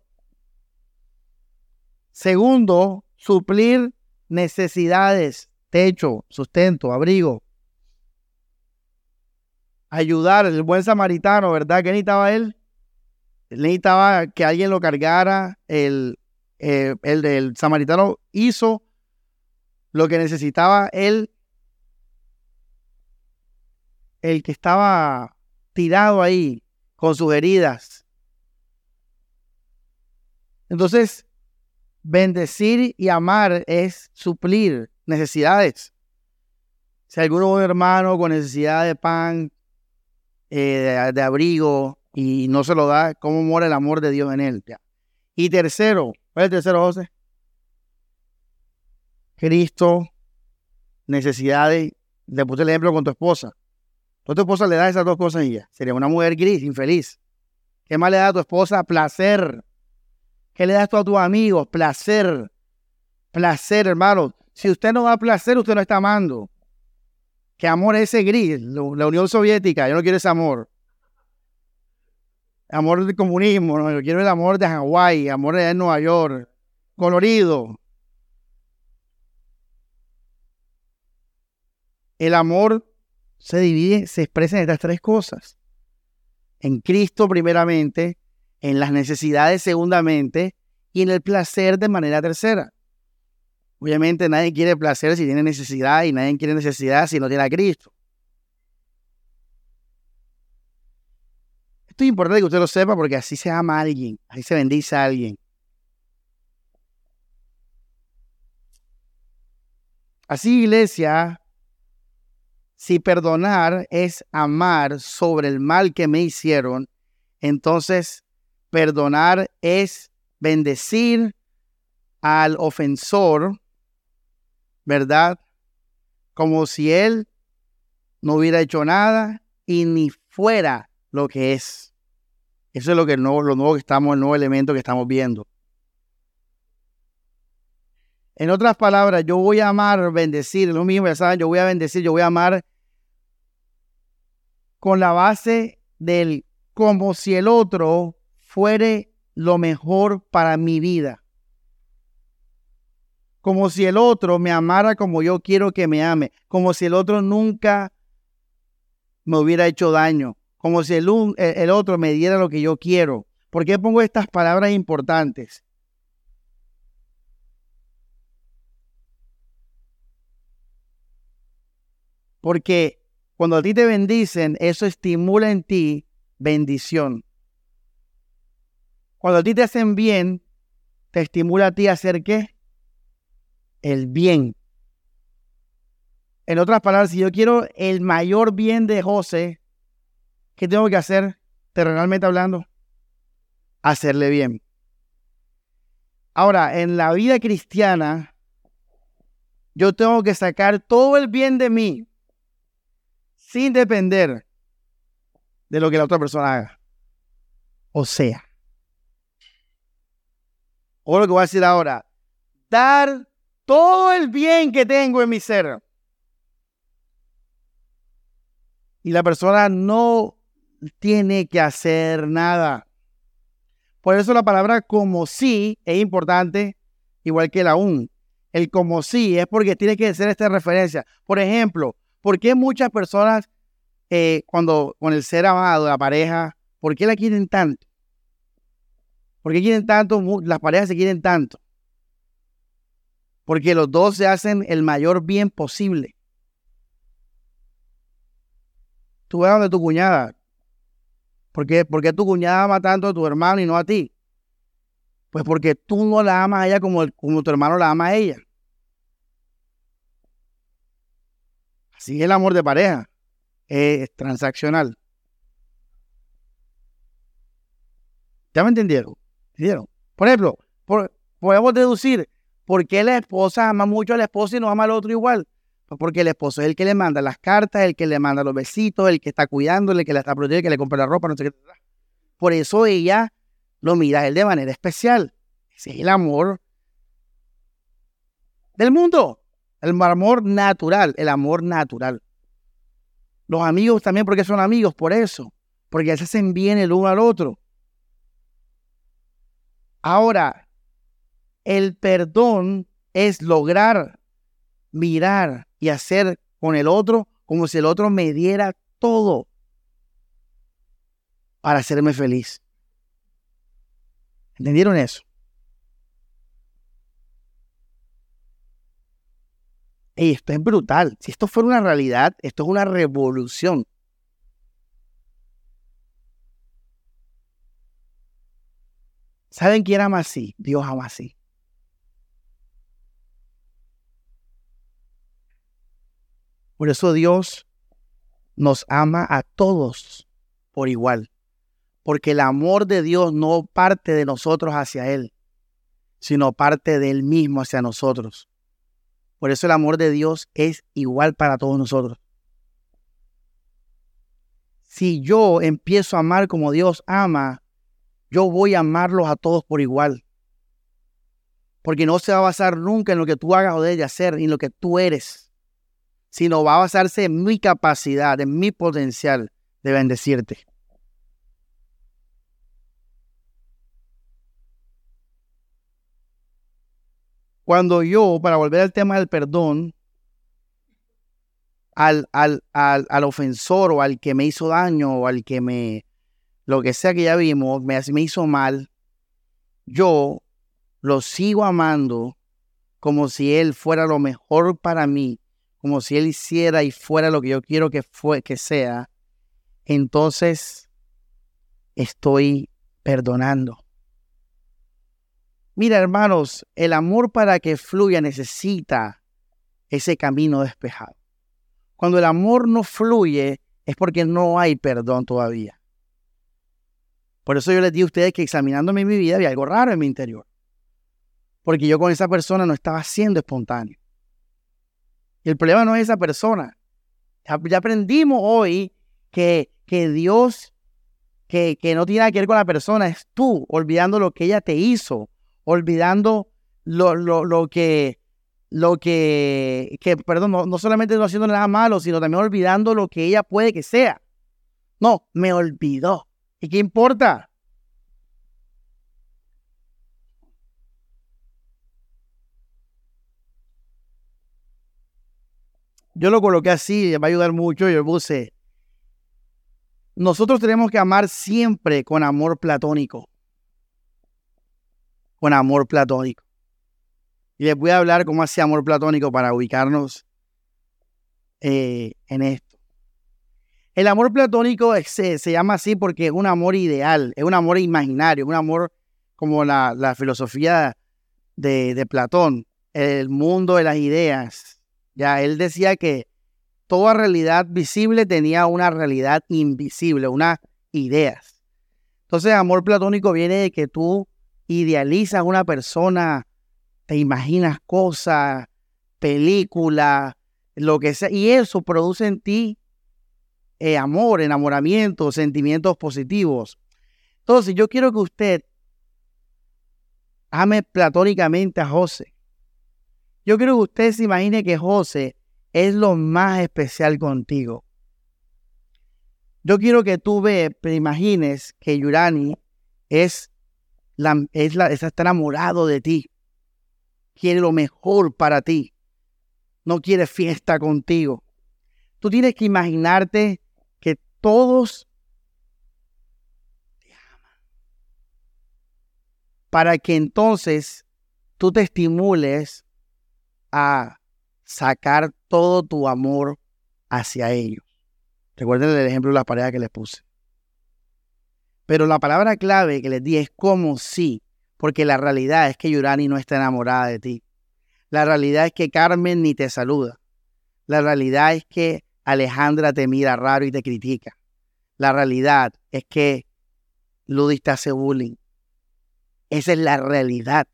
Segundo, suplir necesidades, techo, sustento, abrigo. Ayudar, el buen samaritano, ¿verdad? ¿Qué necesitaba él? Necesitaba que alguien lo cargara. El, eh, el del samaritano hizo lo que necesitaba él. El que estaba tirado ahí con sus heridas. Entonces, bendecir y amar es suplir necesidades. Si alguno hermano con necesidad de pan, eh, de, abrigo, y no se lo da, ¿cómo muere el amor de Dios en él? Y tercero, ¿cuál es el tercero, José? Cristo, necesidades Le puse el ejemplo con tu esposa. Tú a tu esposa le das esas dos cosas y ya. Sería una mujer gris, infeliz. ¿Qué más le da a tu esposa? Placer. ¿Qué le das tú a tus amigos? Placer. Placer, hermano. Si usted no da placer, usted no está amando. ¿Qué amor es ese gris? La Unión Soviética. Yo no quiero ese amor. Amor del comunismo. No, yo quiero el amor de Hawái, amor de Nueva York. Colorido. El amor se divide, se expresa en estas tres cosas. En Cristo primeramente, en las necesidades segundamente y en el placer de manera tercera. Obviamente nadie quiere placer si tiene necesidad y nadie quiere necesidad si no tiene a Cristo. Esto es importante que usted lo sepa porque así se ama a alguien, así se bendice a alguien. Así, iglesia, si perdonar es amar sobre el mal que me hicieron, entonces perdonar es bendecir al ofensor, ¿verdad? Como si él no hubiera hecho nada y ni fuera lo que es. Eso es lo que lo nuevo que estamos, el nuevo elemento que estamos viendo. En otras palabras, yo voy a amar, bendecir, lo mismo, ya saben, yo voy a bendecir, yo voy a amar con la base del como si el otro fuere lo mejor para mi vida. Como si el otro me amara como yo quiero que me ame. Como si el otro nunca me hubiera hecho daño. Como si el, el otro me diera lo que yo quiero. ¿Por qué pongo estas palabras importantes? Porque cuando a ti te bendicen, eso estimula en ti bendición. Cuando a ti te hacen bien, te estimula a ti a hacer qué? El bien. En otras palabras, si yo quiero el mayor bien de José, ¿qué tengo que hacer, terrenalmente hablando? Hacerle bien. Ahora, en la vida cristiana, yo tengo que sacar todo el bien de mí sin depender de lo que la otra persona haga. O sea, o lo que voy a decir ahora, dar todo el bien que tengo en mi ser. Y la persona no tiene que hacer nada. Por eso la palabra como sí es importante, igual que el aún. El como sí es porque tiene que ser esta referencia. Por ejemplo, ¿Por qué muchas personas, eh, cuando con el ser amado, la pareja, ¿por qué la quieren tanto? ¿Por qué quieren tanto? Las parejas se quieren tanto. Porque los dos se hacen el mayor bien posible. Tú ves donde tu cuñada. ¿Por qué, ¿Por qué tu cuñada ama tanto a tu hermano y no a ti? Pues porque tú no la amas a ella como, como tu hermano la ama a ella. Así el amor de pareja es transaccional. ¿Ya me entendieron? ¿Entendieron? Por ejemplo, podemos deducir por qué la esposa ama mucho a la esposa y no ama al otro igual. Pues porque el esposo es el que le manda las cartas, el que le manda los besitos, el que está cuidándole, el que la está protegiendo, el que le compra la ropa, no sé qué. Por eso ella lo mira a él de manera especial. Ese es el amor del mundo. El amor natural, el amor natural. Los amigos también, porque son amigos, por eso. Porque se hacen bien el uno al otro. Ahora, el perdón es lograr mirar y hacer con el otro como si el otro me diera todo para hacerme feliz. ¿Entendieron eso? esto es brutal. Si esto fuera una realidad, esto es una revolución. ¿Saben quién ama así? Dios ama así. Por eso Dios nos ama a todos por igual. Porque el amor de Dios no parte de nosotros hacia Él, sino parte de Él mismo hacia nosotros. Por eso el amor de Dios es igual para todos nosotros. Si yo empiezo a amar como Dios ama, yo voy a amarlos a todos por igual. Porque no se va a basar nunca en lo que tú hagas o debes hacer, ni en lo que tú eres, sino va a basarse en mi capacidad, en mi potencial de bendecirte. Cuando yo, para volver al tema del perdón, al, al, al, ofensor o al que me hizo daño o al que me, lo que sea que ya vimos, me, me hizo mal, yo lo sigo amando como si él fuera lo mejor para mí, como si él hiciera y fuera lo que yo quiero que, fue, que sea, entonces estoy perdonando. Mira, hermanos, el amor para que fluya necesita ese camino despejado. Cuando el amor no fluye es porque no hay perdón todavía. Por eso yo les digo a ustedes que examinándome mi vida había algo raro en mi interior porque yo con esa persona no estaba siendo espontáneo. El problema no es esa persona. Ya, aprendimos hoy que, que Dios, que, que, no tiene nada que ver con la persona, es tú, olvidando lo que ella te hizo, olvidando lo, lo, lo que, lo que, que perdón, no, no solamente no haciendo nada malo, sino también olvidando lo que ella puede que sea. No, me olvidó. ¿Y qué importa? Yo lo coloqué así, me va a ayudar mucho. Yo puse, nosotros tenemos que amar siempre con amor platónico. Con amor platónico. Y les voy a hablar cómo hace amor platónico para ubicarnos eh, en esto. El amor platónico se, llama así porque es un amor ideal, es un amor imaginario, un amor como la, filosofía de, de Platón, el mundo de las ideas, ya él decía que toda realidad visible tenía una realidad invisible, unas ideas. Entonces, amor platónico viene de que tú idealizas una persona, te imaginas cosas, películas, lo que sea, y eso produce en ti eh, amor, enamoramiento, sentimientos positivos. Entonces, yo quiero que usted ame platónicamente a José. Yo quiero que usted se imagine que José es lo más especial contigo. Yo quiero que tú ve, te imagines que Yurani es la, es la, está enamorado de ti. Quiere lo mejor para ti. No quiere fiesta contigo. Tú tienes que imaginarte que todos te aman. Para que entonces tú te estimules a sacar todo tu amor hacia ellos. Recuerden el ejemplo de la pareja que les puse. Pero la palabra clave que les di es como si, porque la realidad es que Yurani no está enamorada de ti. La realidad es que Carmen ni te saluda. La realidad es que Alejandra te mira raro y te critica. La realidad es que Ludis te hace bullying. Esa es la realidad.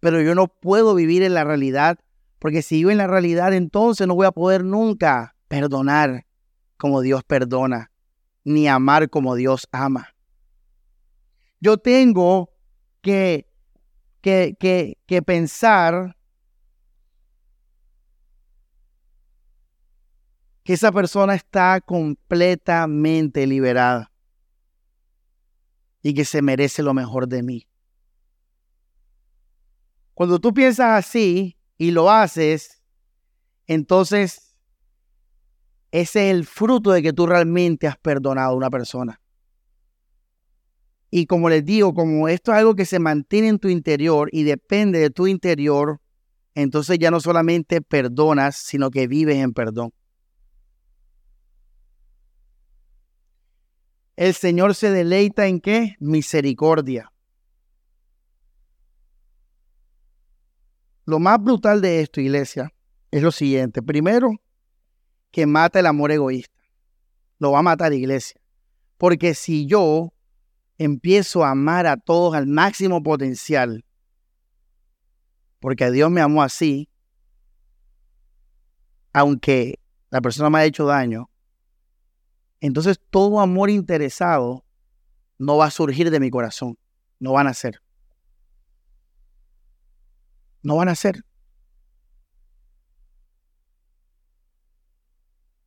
Pero yo no puedo vivir en la realidad porque si yo en la realidad, entonces no voy a poder nunca perdonar como Dios perdona, ni amar como Dios ama. Yo tengo que, que, que, que pensar que esa persona está completamente liberada y que se merece lo mejor de mí. Cuando tú piensas así, y lo haces, entonces ese es el fruto de que tú realmente has perdonado a una persona. Y como les digo, como esto es algo que se mantiene en tu interior y depende de tu interior, entonces ya no solamente perdonas, sino que vives en perdón. El Señor se deleita en qué? Misericordia. Lo más brutal de esto, iglesia, es lo siguiente. Primero, que mata el amor egoísta. Lo va a matar, iglesia. Porque si yo empiezo a amar a todos al máximo potencial, porque Dios me amó así, aunque la persona me ha hecho daño, entonces todo amor interesado no va a surgir de mi corazón, no van a ser. No van a ser.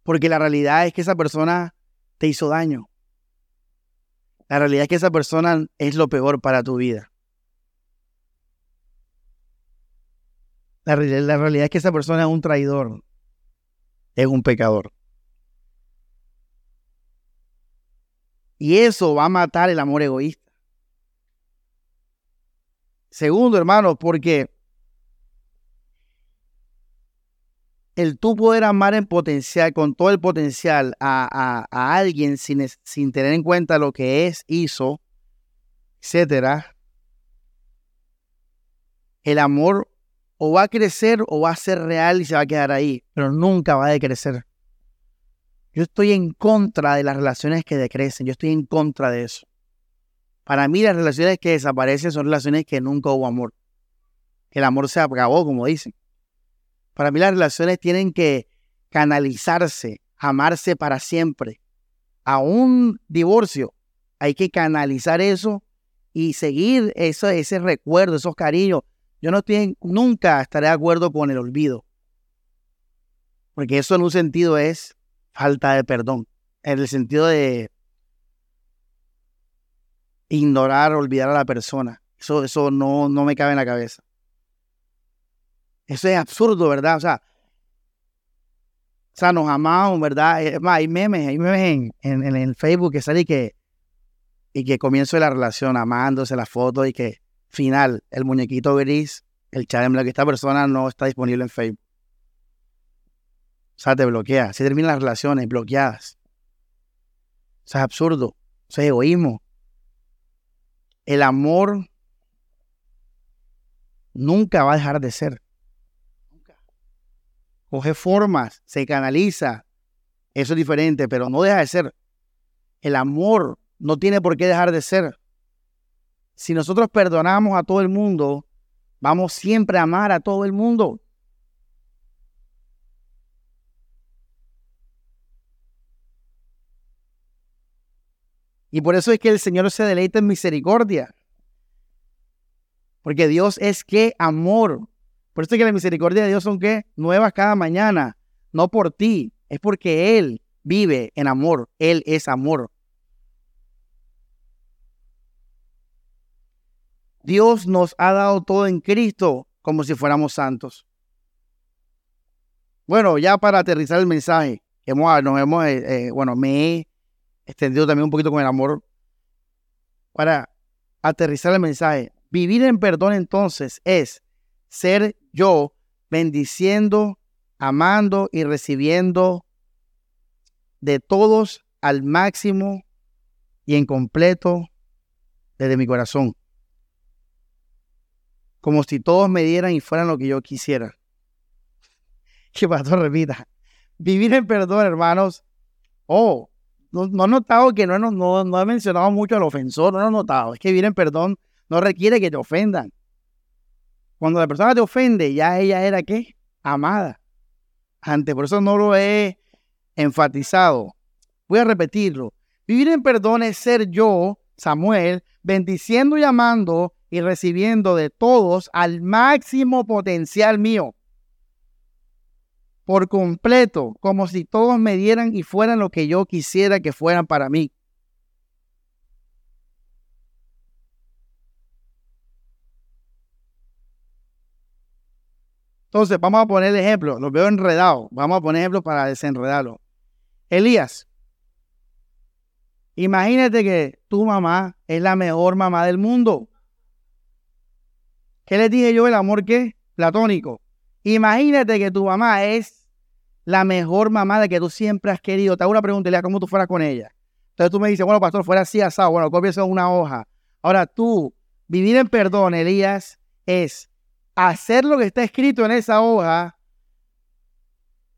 Porque la realidad es que esa persona te hizo daño. La realidad es que esa persona es lo peor para tu vida. La, la realidad es que esa persona es un traidor, es un pecador. Y eso va a matar el amor egoísta. Segundo, hermano, porque el tú poder amar en potencial, con todo el potencial a, alguien sin, sin, tener en cuenta lo que es, hizo, etcétera, el amor o va a crecer o va a ser real y se va a quedar ahí, pero nunca va a decrecer. Yo estoy en contra de las relaciones que decrecen, yo estoy en contra de eso. Para mí las relaciones que desaparecen son relaciones que nunca hubo amor. El amor se acabó, como dicen. Para mí las relaciones tienen que canalizarse, amarse para siempre. A un divorcio hay que canalizar eso y seguir eso, ese recuerdo, esos cariños. Yo no estoy, nunca estaré de acuerdo con el olvido. Porque eso en un sentido es falta de perdón. En el sentido de ignorar, olvidar a la persona. Eso, eso no, no me cabe en la cabeza. Eso es absurdo, ¿verdad? O sea, o sea, nos amamos, ¿verdad? hay memes, hay memes en, en, el Facebook que sale y que, y que comienzo la relación amándose la foto y que final, el muñequito gris, el chat en blanco, esta persona no está disponible en Facebook. O sea, te bloquea. Se terminan las relaciones bloqueadas. O sea, es absurdo. Eso es egoísmo. El amor nunca va a dejar de ser coge formas, se canaliza. Eso es diferente, pero no deja de ser. El amor no tiene por qué dejar de ser. Si nosotros perdonamos a todo el mundo, vamos siempre a amar a todo el mundo. Y por eso es que el Señor se deleita en misericordia. Porque Dios es que amor. Por eso es que la misericordia de Dios son que nuevas cada mañana, no por ti, es porque Él vive en amor, Él es amor. Dios nos ha dado todo en Cristo como si fuéramos santos. Bueno, ya para aterrizar el mensaje, hemos, nos hemos, eh, eh, bueno, me he extendido también un poquito con el amor. Para aterrizar el mensaje, vivir en perdón entonces es ser yo bendiciendo, amando y recibiendo de todos al máximo y en completo desde mi corazón. Como si todos me dieran y fueran lo que yo quisiera. Que pastor repita. Vivir en perdón, hermanos. Oh, no, he notado que no, no, no he mencionado mucho al ofensor, no he notado. Es que vivir en perdón no requiere que te ofendan. Cuando la persona te ofende, ya ella era qué? Amada. Antes, por eso no lo he enfatizado. Voy a repetirlo. Vivir en perdón es ser yo, Samuel, bendiciendo y amando y recibiendo de todos al máximo potencial mío. Por completo, como si todos me dieran y fueran lo que yo quisiera que fueran para mí. Entonces, vamos a poner ejemplo. Los veo enredados. Vamos a poner ejemplos para desenredarlo. Elías, imagínate que tu mamá es la mejor mamá del mundo. ¿Qué le dije yo? El amor qué? Platónico. Imagínate que tu mamá es la mejor mamá de que tú siempre has querido. Te hago una pregunta, Elías, ¿cómo tú fueras con ella? Entonces tú me dices, bueno, pastor, fuera así asado. Bueno, copia eso una hoja. Ahora tú, vivir en perdón, Elías, es hacer lo que está escrito en esa hoja,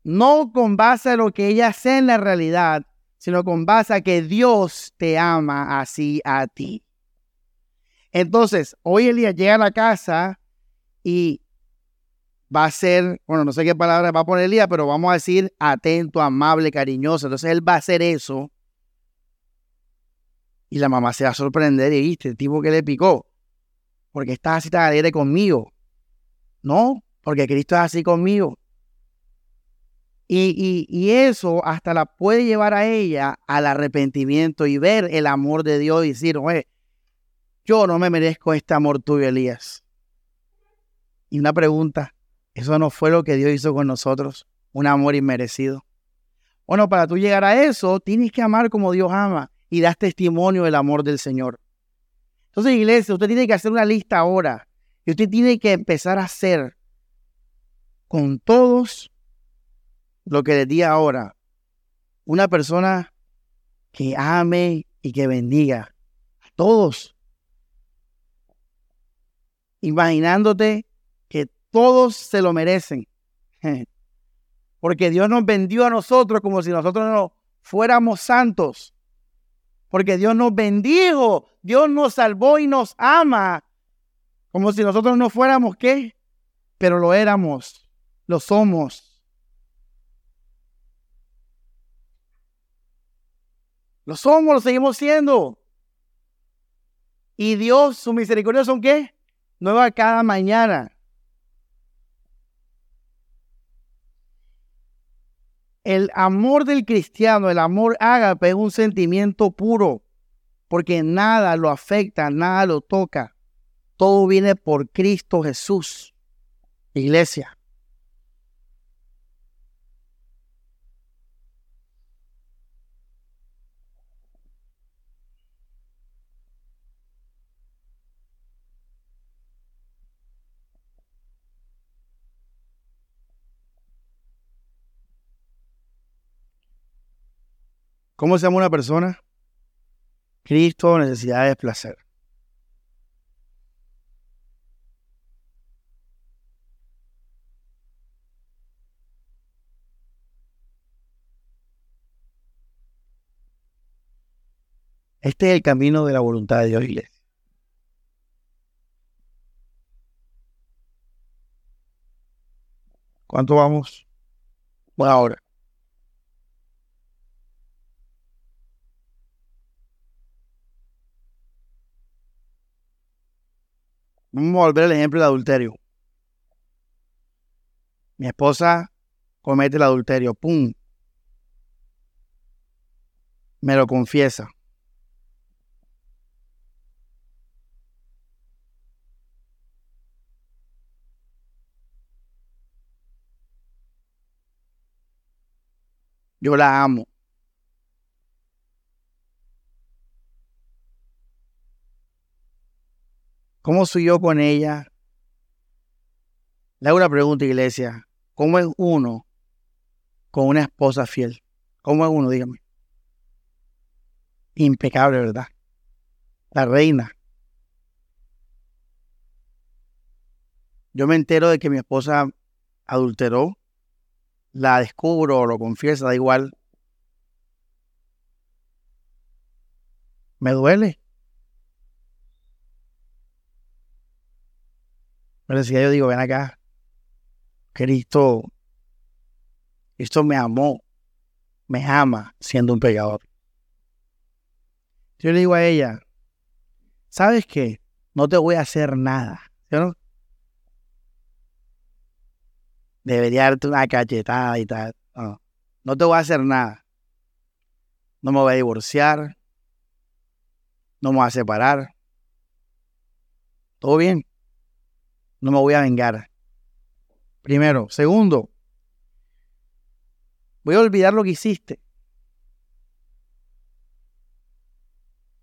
no con base a lo que ella hace en la realidad, sino con base a que Dios te ama así a ti. Entonces, hoy Elías llega a la casa y va a ser, bueno, no sé qué palabra va a poner Elías, pero vamos a decir atento, amable, cariñoso. Entonces él va a hacer eso. Y la mamá se va a sorprender y viste, el tipo que le picó. Porque estás así tan alegre conmigo. No, porque Cristo es así conmigo. Y, y, eso hasta la puede llevar a ella al arrepentimiento y ver el amor de Dios y decir, oye, yo no me merezco este amor tuyo, Elías. Y una pregunta, ¿eso no fue lo que Dios hizo con nosotros? Un amor inmerecido. Bueno, para tú llegar a eso, tienes que amar como Dios ama y das testimonio del amor del Señor. Entonces, iglesia, usted tiene que hacer una lista ahora y usted tiene que empezar a hacer con todos lo que les di ahora, una persona que ame y que bendiga a todos. Imaginándote que todos se lo merecen. Porque Dios nos vendió a nosotros como si nosotros no fuéramos santos. Porque Dios nos bendijo, Dios nos salvó y nos ama. Como si nosotros no fuéramos qué, pero lo éramos, lo somos. Lo somos, lo seguimos siendo. Y Dios, su misericordia son qué? Nueva cada mañana. El amor del cristiano, el amor ágape es un sentimiento puro, porque nada lo afecta, nada lo toca. Todo viene por Cristo Jesús. Iglesia. ¿Cómo se llama una persona? Cristo, necesidades, placer. Este es el camino de la voluntad de Dios, iglesia. ¿Cuánto vamos? Bueno, ahora. Vamos a volver al ejemplo del adulterio. Mi esposa comete el adulterio, ¡pum! Me lo confiesa. Yo la amo. ¿Cómo soy yo con ella? Le hago una pregunta, iglesia. ¿Cómo es uno con una esposa fiel? ¿Cómo es uno? Dígame. Impecable, ¿verdad? La reina. Yo me entero de que mi esposa adulteró, la descubro o lo confieso, da igual. Me duele. Pero decía yo digo, ven acá, Cristo, Cristo me amó, me ama siendo un pecador. Yo le digo a ella, ¿sabes qué? No te voy a hacer nada. no? Debería darte una cachetada y tal. No, no te voy a hacer nada. No me voy a divorciar. No me voy a separar. Todo bien no me voy a vengar. Primero. Segundo, voy a olvidar lo que hiciste.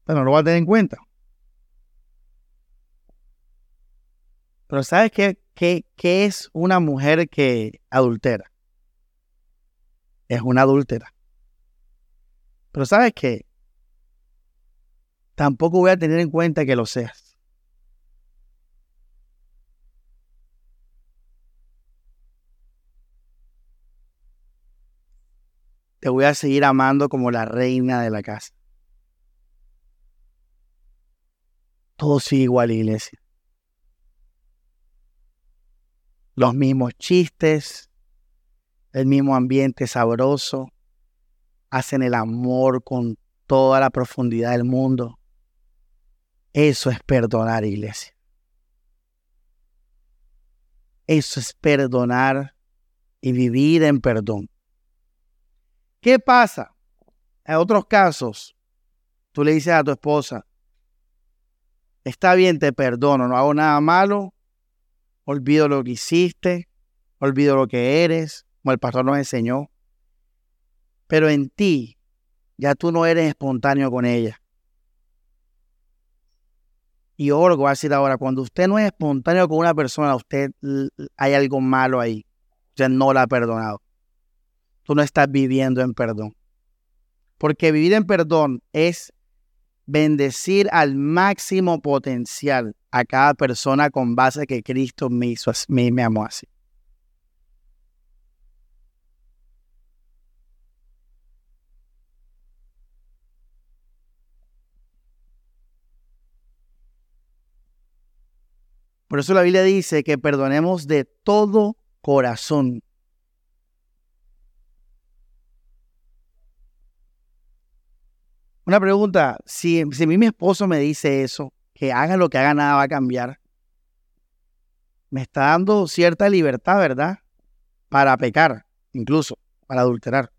Bueno, lo voy a tener en cuenta. Pero ¿sabes qué, qué, es una mujer que adultera? Es una adúltera. Pero ¿sabes qué? Tampoco voy a tener en cuenta que lo seas. te voy a seguir amando como la reina de la casa. Todo sigue igual, iglesia. Los mismos chistes, el mismo ambiente sabroso, hacen el amor con toda la profundidad del mundo. Eso es perdonar, iglesia. Eso es perdonar y vivir en perdón. ¿Qué pasa? En otros casos, tú le dices a tu esposa, está bien, te perdono, no hago nada malo, olvido lo que hiciste, olvido lo que eres, como el pastor nos enseñó. Pero en ti, ya tú no eres espontáneo con ella. Y yo lo que voy a decir ahora, cuando usted no es espontáneo con una persona, usted hay algo malo ahí. Usted no la ha perdonado. Tú no estás viviendo en perdón. Porque vivir en perdón es bendecir al máximo potencial a cada persona con base que Cristo me hizo, me, me amó así. Por eso la Biblia dice que perdonemos de todo corazón. Una pregunta, si, si a mí mi esposo me dice eso, que haga lo que haga, nada va a cambiar, me está dando cierta libertad, ¿verdad? Para pecar, incluso, para adulterar.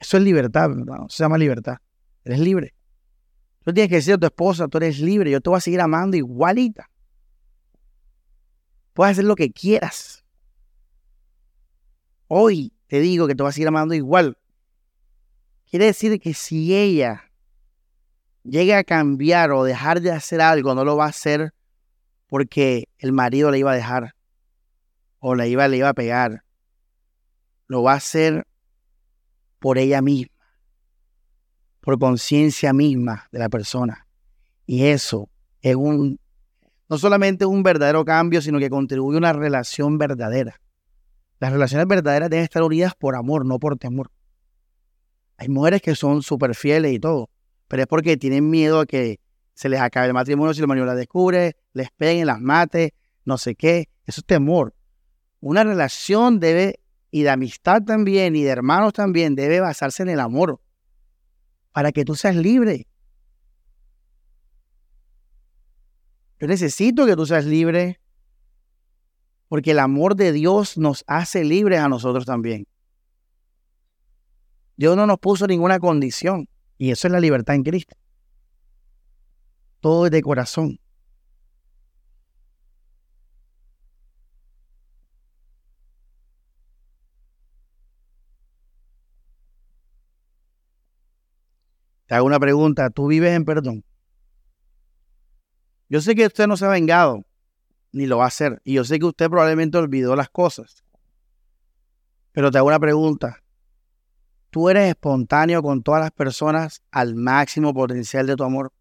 Eso es libertad, ¿verdad? se llama libertad. Eres libre. Tú tienes que decir a tu esposa, tú eres libre, yo te voy a seguir amando igualita. Puedes hacer lo que quieras. Hoy te digo que te voy a seguir amando igual. Quiere decir que si ella llega a cambiar o dejar de hacer algo, no lo va a hacer porque el marido le iba a dejar o le iba, le iba a pegar. Lo va a hacer por ella misma, por conciencia misma de la persona. Y eso es un, no solamente un verdadero cambio, sino que contribuye a una relación verdadera. Las relaciones verdaderas deben estar unidas por amor, no por temor. Hay mujeres que son súper fieles y todo, pero es porque tienen miedo a que se les acabe el matrimonio si el marido la descubre, les peguen, las mate, no sé qué. Eso es temor. Una relación debe, y de amistad también, y de hermanos también, debe basarse en el amor, para que tú seas libre. Yo necesito que tú seas libre, porque el amor de Dios nos hace libres a nosotros también. Dios no nos puso ninguna condición. Y eso es la libertad en Cristo. Todo es de corazón. Te hago una pregunta. ¿Tú vives en perdón? Yo sé que usted no se ha vengado, ni lo va a hacer. Y yo sé que usted probablemente olvidó las cosas. Pero te hago una pregunta tú eres espontáneo con todas las personas al máximo potencial de tu amor.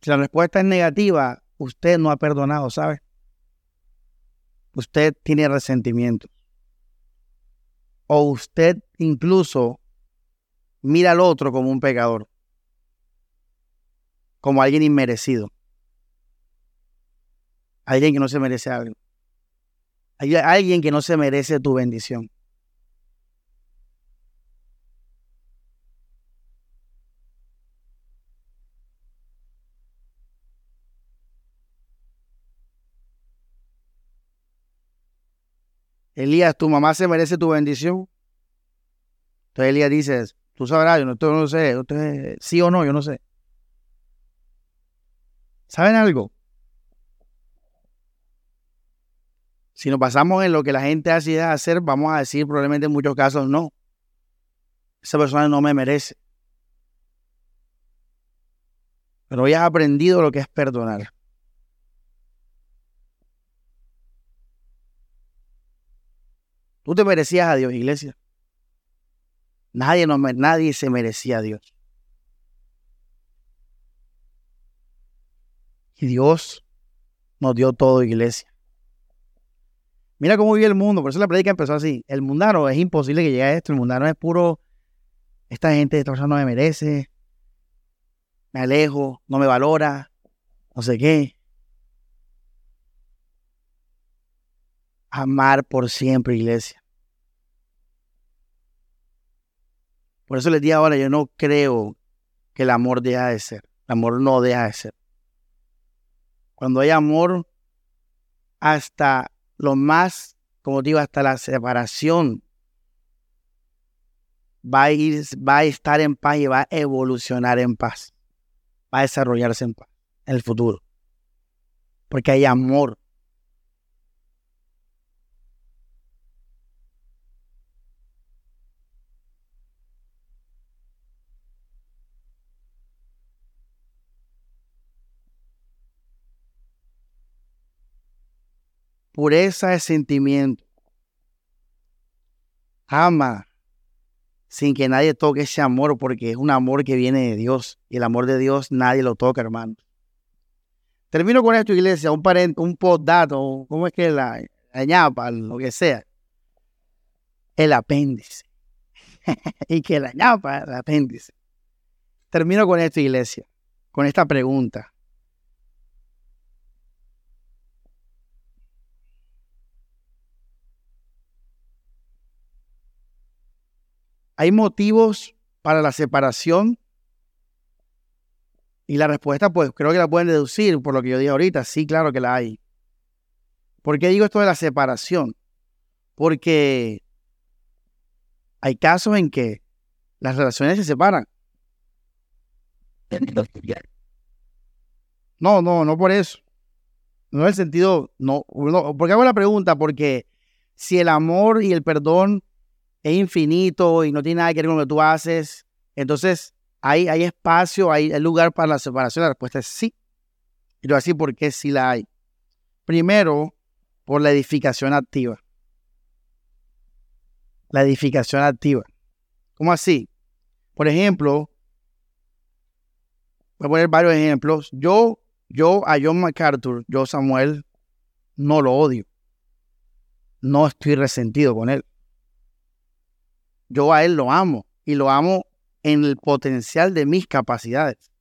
Si la respuesta es negativa, usted no ha perdonado, ¿sabe? Usted tiene resentimiento. O usted incluso mira al otro como un pecador, como alguien inmerecido, alguien que no se merece algo. Hay alguien que no se merece tu bendición. Elías, tu mamá se merece tu bendición. Entonces Elías dice, tú sabrás, yo no, no sé, sí o no, yo no sé. ¿Saben algo? Si nos basamos en lo que la gente hace hacer, vamos a decir probablemente en muchos casos no. Esa persona no me merece. Pero hoy has aprendido lo que es perdonar. Tú te merecías a Dios, iglesia. Nadie, no, nadie se merecía a Dios. Y Dios nos dio todo, iglesia. Mira cómo vive el mundo, por eso la predica empezó así. El mundano es imposible que llegue a esto, el mundano es puro, esta gente, esta persona no me merece, me alejo, no me valora, no sé qué. Amar por siempre, iglesia. Por eso les digo ahora, yo no creo que el amor deja de ser. El amor no deja de ser. Cuando hay amor, hasta lo más, como digo, hasta la separación va a, ir, va a estar en paz y va a evolucionar en paz. Va a desarrollarse en paz en el futuro. Porque hay amor. Pureza de sentimiento. Ama sin que nadie toque ese amor, porque es un amor que viene de Dios. Y el amor de Dios nadie lo toca, hermano. Termino con esto, iglesia, un, parent, un postdato, ¿cómo es que la, la ñapa, lo que sea? El apéndice. y que la ñapa, el apéndice. Termino con esto, iglesia, con esta pregunta. ¿Hay motivos para la separación? Y la respuesta, pues creo que la pueden deducir por lo que yo dije ahorita. Sí, claro que la hay. ¿Por qué digo esto de la separación? Porque hay casos en que las relaciones se separan. No, no, no por eso. No es el sentido, no, no, porque hago la pregunta, porque si el amor y el perdón es infinito y no tiene nada que ver con lo que tú haces. Entonces, hay, hay espacio, hay, lugar para la separación. La respuesta es sí. Y lo así porque sí la hay. Primero, por la edificación activa. La edificación activa. ¿Cómo así? Por ejemplo, voy a poner varios ejemplos. Yo, yo a John MacArthur, yo Samuel, no lo odio. No estoy resentido con él yo a él lo amo y lo amo en el potencial de mis capacidades.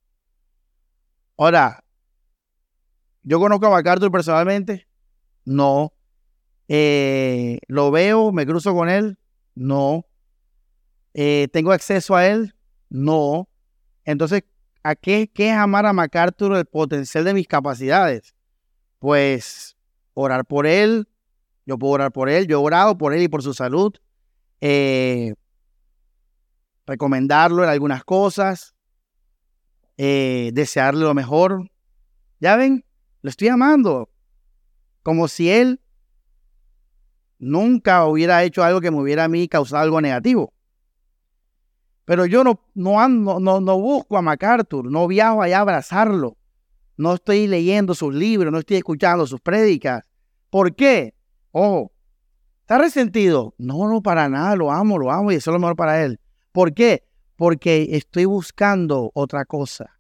Ahora, ¿yo conozco a MacArthur personalmente? No. Eh, ¿Lo veo? ¿Me cruzo con él? No. Eh, ¿Tengo acceso a él? No. Entonces, ¿a qué, qué es amar a MacArthur el potencial de mis capacidades? Pues orar por él. Yo puedo orar por él. Yo he orado por él y por su salud. Eh, recomendarlo en algunas cosas, eh, desearle lo mejor. Ya ven, lo estoy amando. Como si él nunca hubiera hecho algo que me hubiera a mí causado algo negativo. Pero yo no, no, no, no busco a MacArthur, no viajo allá a abrazarlo. No estoy leyendo sus libros, no estoy escuchando sus prédicas. ¿Por qué? Ojo, ¿está resentido? No, no, para nada, lo amo, lo amo y eso es lo mejor para él. ¿Por qué? Porque estoy buscando otra cosa.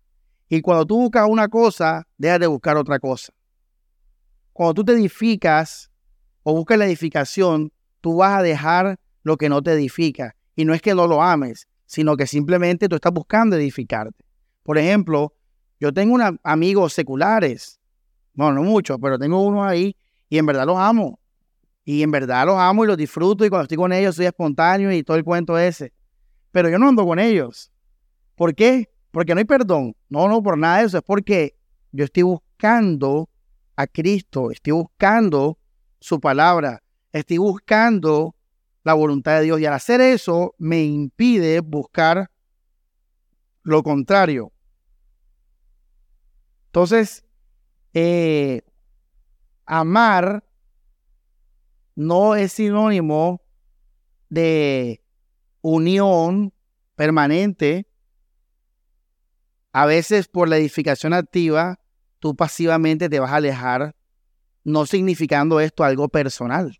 Y cuando tú buscas una cosa, dejas de buscar otra cosa. Cuando tú te edificas o buscas la edificación, tú vas a dejar lo que no te edifica. Y no es que no lo ames, sino que simplemente tú estás buscando edificarte. Por ejemplo, yo tengo unos amigos seculares, bueno, no muchos, pero tengo unos ahí y en verdad los amo. Y en verdad los amo y los disfruto y cuando estoy con ellos soy espontáneo y todo el cuento ese pero yo no ando con ellos. ¿Por qué? Porque no hay perdón. No, no, por nada de eso. Es porque yo estoy buscando a Cristo, estoy buscando su palabra, estoy buscando la voluntad de Dios. Y al hacer eso me impide buscar lo contrario. Entonces, eh, amar no es sinónimo de unión permanente, a veces por la edificación activa, tú pasivamente te vas a alejar, no significando esto algo personal.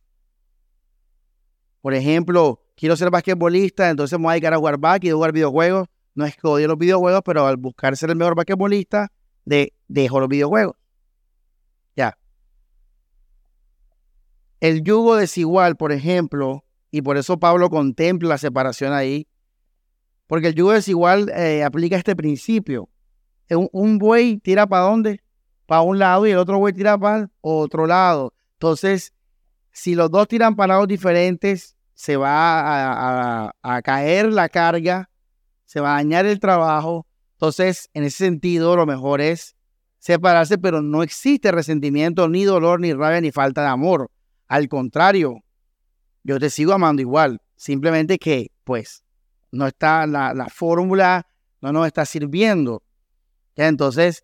Por ejemplo, quiero ser basquetbolista, entonces me voy a dedicar a jugar y jugar videojuegos. No es que odie los videojuegos, pero al buscar ser el mejor basquetbolista, de, dejo los videojuegos. Ya. El yugo desigual, por ejemplo, y por eso Pablo contempla la separación ahí, porque el yugo desigual eh, aplica este principio. un, un buey tira para dónde? Para un lado y el otro buey tira para otro lado. Entonces, si los dos tiran para lados diferentes, se va a, caer la carga, se va a dañar el trabajo. Entonces, en ese sentido, lo mejor es separarse, pero no existe resentimiento, ni dolor, ni rabia, ni falta de amor. Al contrario, yo te sigo amando igual. Simplemente que, pues, no está la, la fórmula, no nos está sirviendo. ¿Ya? Entonces,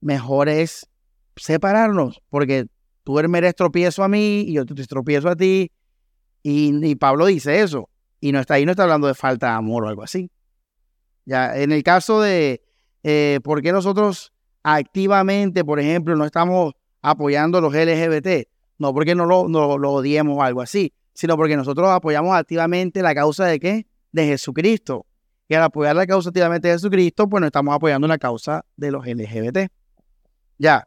mejor es separarnos, porque tú me eres tropiezo a mí y yo te tropiezo a ti. Y, Pablo dice eso. Y no está ahí, no está hablando de falta de amor o algo así. Ya, en el caso de eh, por qué nosotros activamente, por ejemplo, no estamos apoyando a los LGBT, no porque no lo, no lo odiemos o algo así, sino porque nosotros apoyamos activamente la causa de qué? De Jesucristo. Y al apoyar la causa activamente de Jesucristo, pues no estamos apoyando la causa de los LGBT. Ya.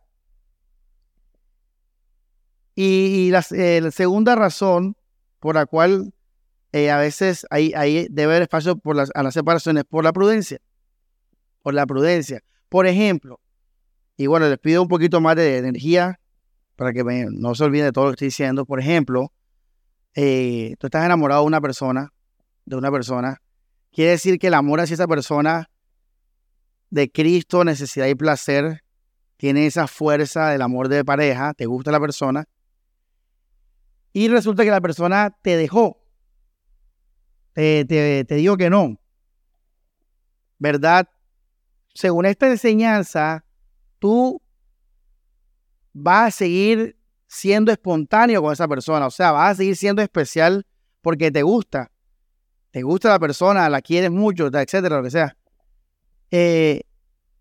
Y, la, eh, la, segunda razón por la cual eh, a veces hay, debe haber espacio por las, a las separaciones por la prudencia. Por la prudencia. Por ejemplo, y bueno, les pido un poquito más de energía para que no se olviden de todo lo que estoy diciendo. Por ejemplo, eh, tú estás enamorado de una persona, de una persona, quiere decir que el amor hacia esa persona de Cristo, necesidad y placer, tiene esa fuerza del amor de pareja, te gusta la persona, y resulta que la persona te dejó, te, te, digo que no, ¿verdad? Según esta enseñanza, tú vas a seguir siendo espontáneo con esa persona, o sea, vas a seguir siendo especial porque te gusta, te gusta la persona, la quieres mucho, etcétera, lo que sea. Eh,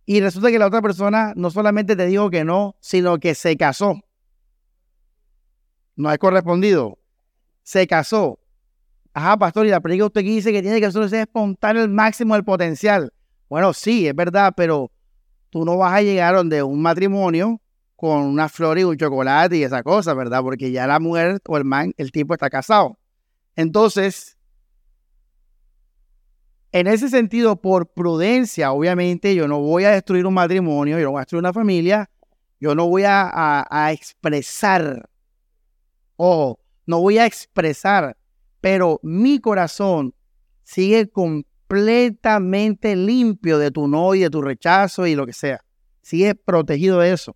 y resulta que la otra persona no solamente te dijo que no, sino que se casó no es correspondido, se casó. Ajá, pastor, y la predica usted que dice que tiene que ser espontáneo el máximo del potencial. Bueno, sí, es verdad, pero tú no vas a llegar donde un matrimonio con una flor y un chocolate y esa cosa, ¿verdad? Porque ya la mujer o el man, el tipo está casado. Entonces, en ese sentido, por prudencia, obviamente, yo no voy a destruir un matrimonio, yo no voy a destruir una familia, yo no voy a, a expresar Ojo, no voy a expresar, pero mi corazón sigue completamente limpio de tu no y de tu rechazo y lo que sea. Sigue protegido de eso.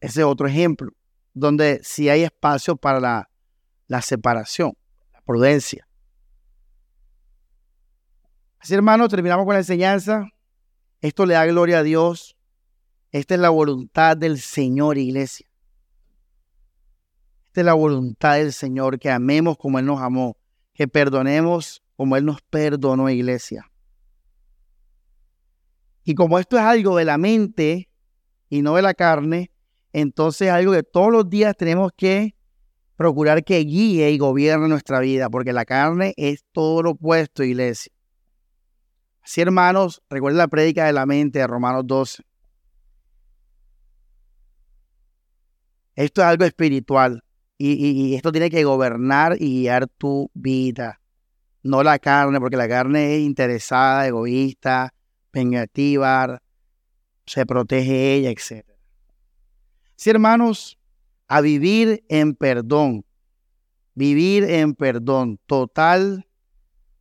Ese es otro ejemplo, donde sí hay espacio para la, la separación, la prudencia. Así, hermano, terminamos con la enseñanza. Esto le da gloria a Dios esta es la voluntad del Señor, iglesia. Esta es la voluntad del Señor, que amemos como Él nos amó, que perdonemos como Él nos perdonó, iglesia. Y como esto es algo de la mente y no de la carne, entonces es algo que todos los días tenemos que procurar que guíe y gobierne nuestra vida, porque la carne es todo lo opuesto, iglesia. Así, hermanos, recuerden la prédica de la mente de Romanos 12. Esto es algo espiritual y, esto tiene que gobernar y guiar tu vida, no la carne, porque la carne es interesada, egoísta, vengativa, se protege ella, etc. Sí, hermanos, a vivir en perdón, vivir en perdón, total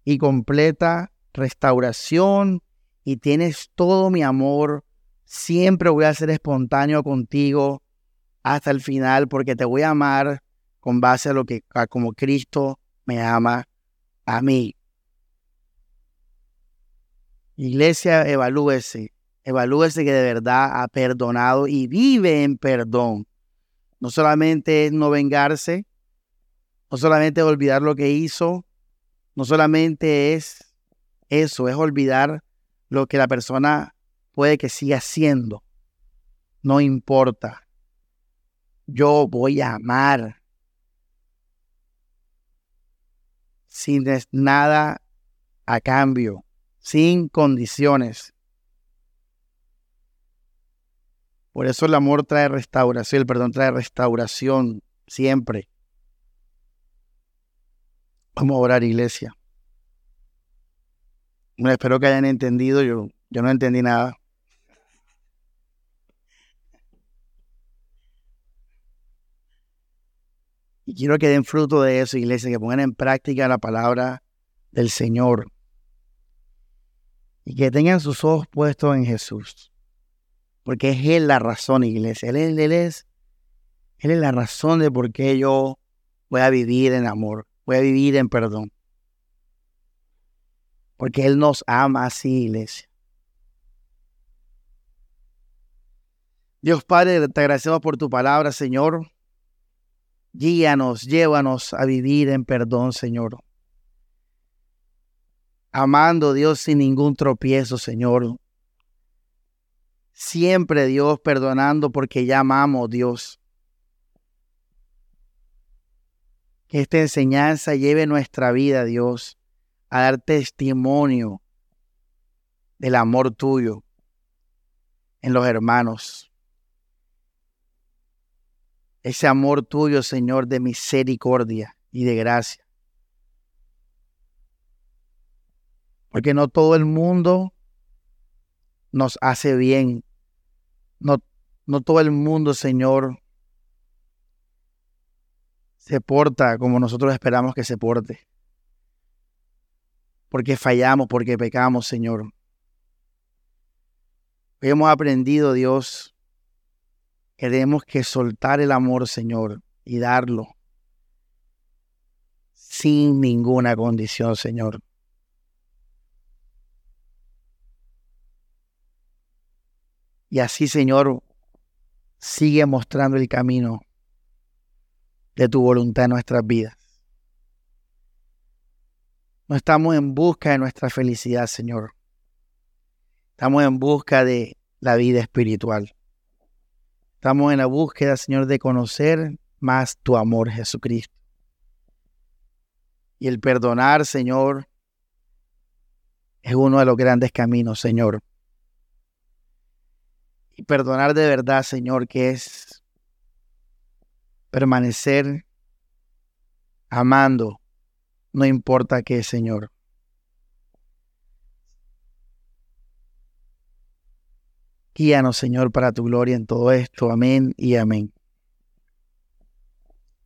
y completa restauración y tienes todo mi amor, siempre voy a ser espontáneo contigo, hasta el final porque te voy a amar con base a lo que como Cristo me ama a mí. Iglesia, evalúese, evalúese que de verdad ha perdonado y vive en perdón. No solamente es no vengarse, no solamente es olvidar lo que hizo, no solamente es eso, es olvidar lo que la persona puede que siga haciendo. No importa yo voy a amar sin nada a cambio, sin condiciones. Por eso el amor trae restauración, el perdón trae restauración siempre. Vamos a orar, iglesia. espero que hayan entendido, yo, yo no entendí nada. Y quiero que den fruto de eso, iglesia, que pongan en práctica la palabra del Señor. Y que tengan sus ojos puestos en Jesús. Porque es Él la razón, iglesia. Él, él, es, él es la razón de por qué yo voy a vivir en amor, voy a vivir en perdón. Porque Él nos ama así, iglesia. Dios Padre, te agradecemos por tu palabra, Señor. Guíanos, llévanos a vivir en perdón, Señor. Amando Dios sin ningún tropiezo, Señor. Siempre Dios perdonando porque ya amamos Dios. Que esta enseñanza lleve nuestra vida, Dios, a dar testimonio del amor tuyo en los hermanos ese amor tuyo, Señor, de misericordia y de gracia. Porque no todo el mundo nos hace bien. No, no todo el mundo, Señor, se porta como nosotros esperamos que se porte. Porque fallamos, porque pecamos, Señor. Hoy hemos aprendido, Dios, tenemos que soltar el amor, Señor, y darlo sin ninguna condición, Señor. Y así, Señor, sigue mostrando el camino de tu voluntad en nuestras vidas. No estamos en busca de nuestra felicidad, Señor. Estamos en busca de la vida espiritual. Estamos en la búsqueda, Señor, de conocer más tu amor, Jesucristo. Y el perdonar, Señor, es uno de los grandes caminos, Señor. Y perdonar de verdad, Señor, que es permanecer amando, no importa qué, Señor. Guíanos, Señor, para tu gloria en todo esto. Amén y amén.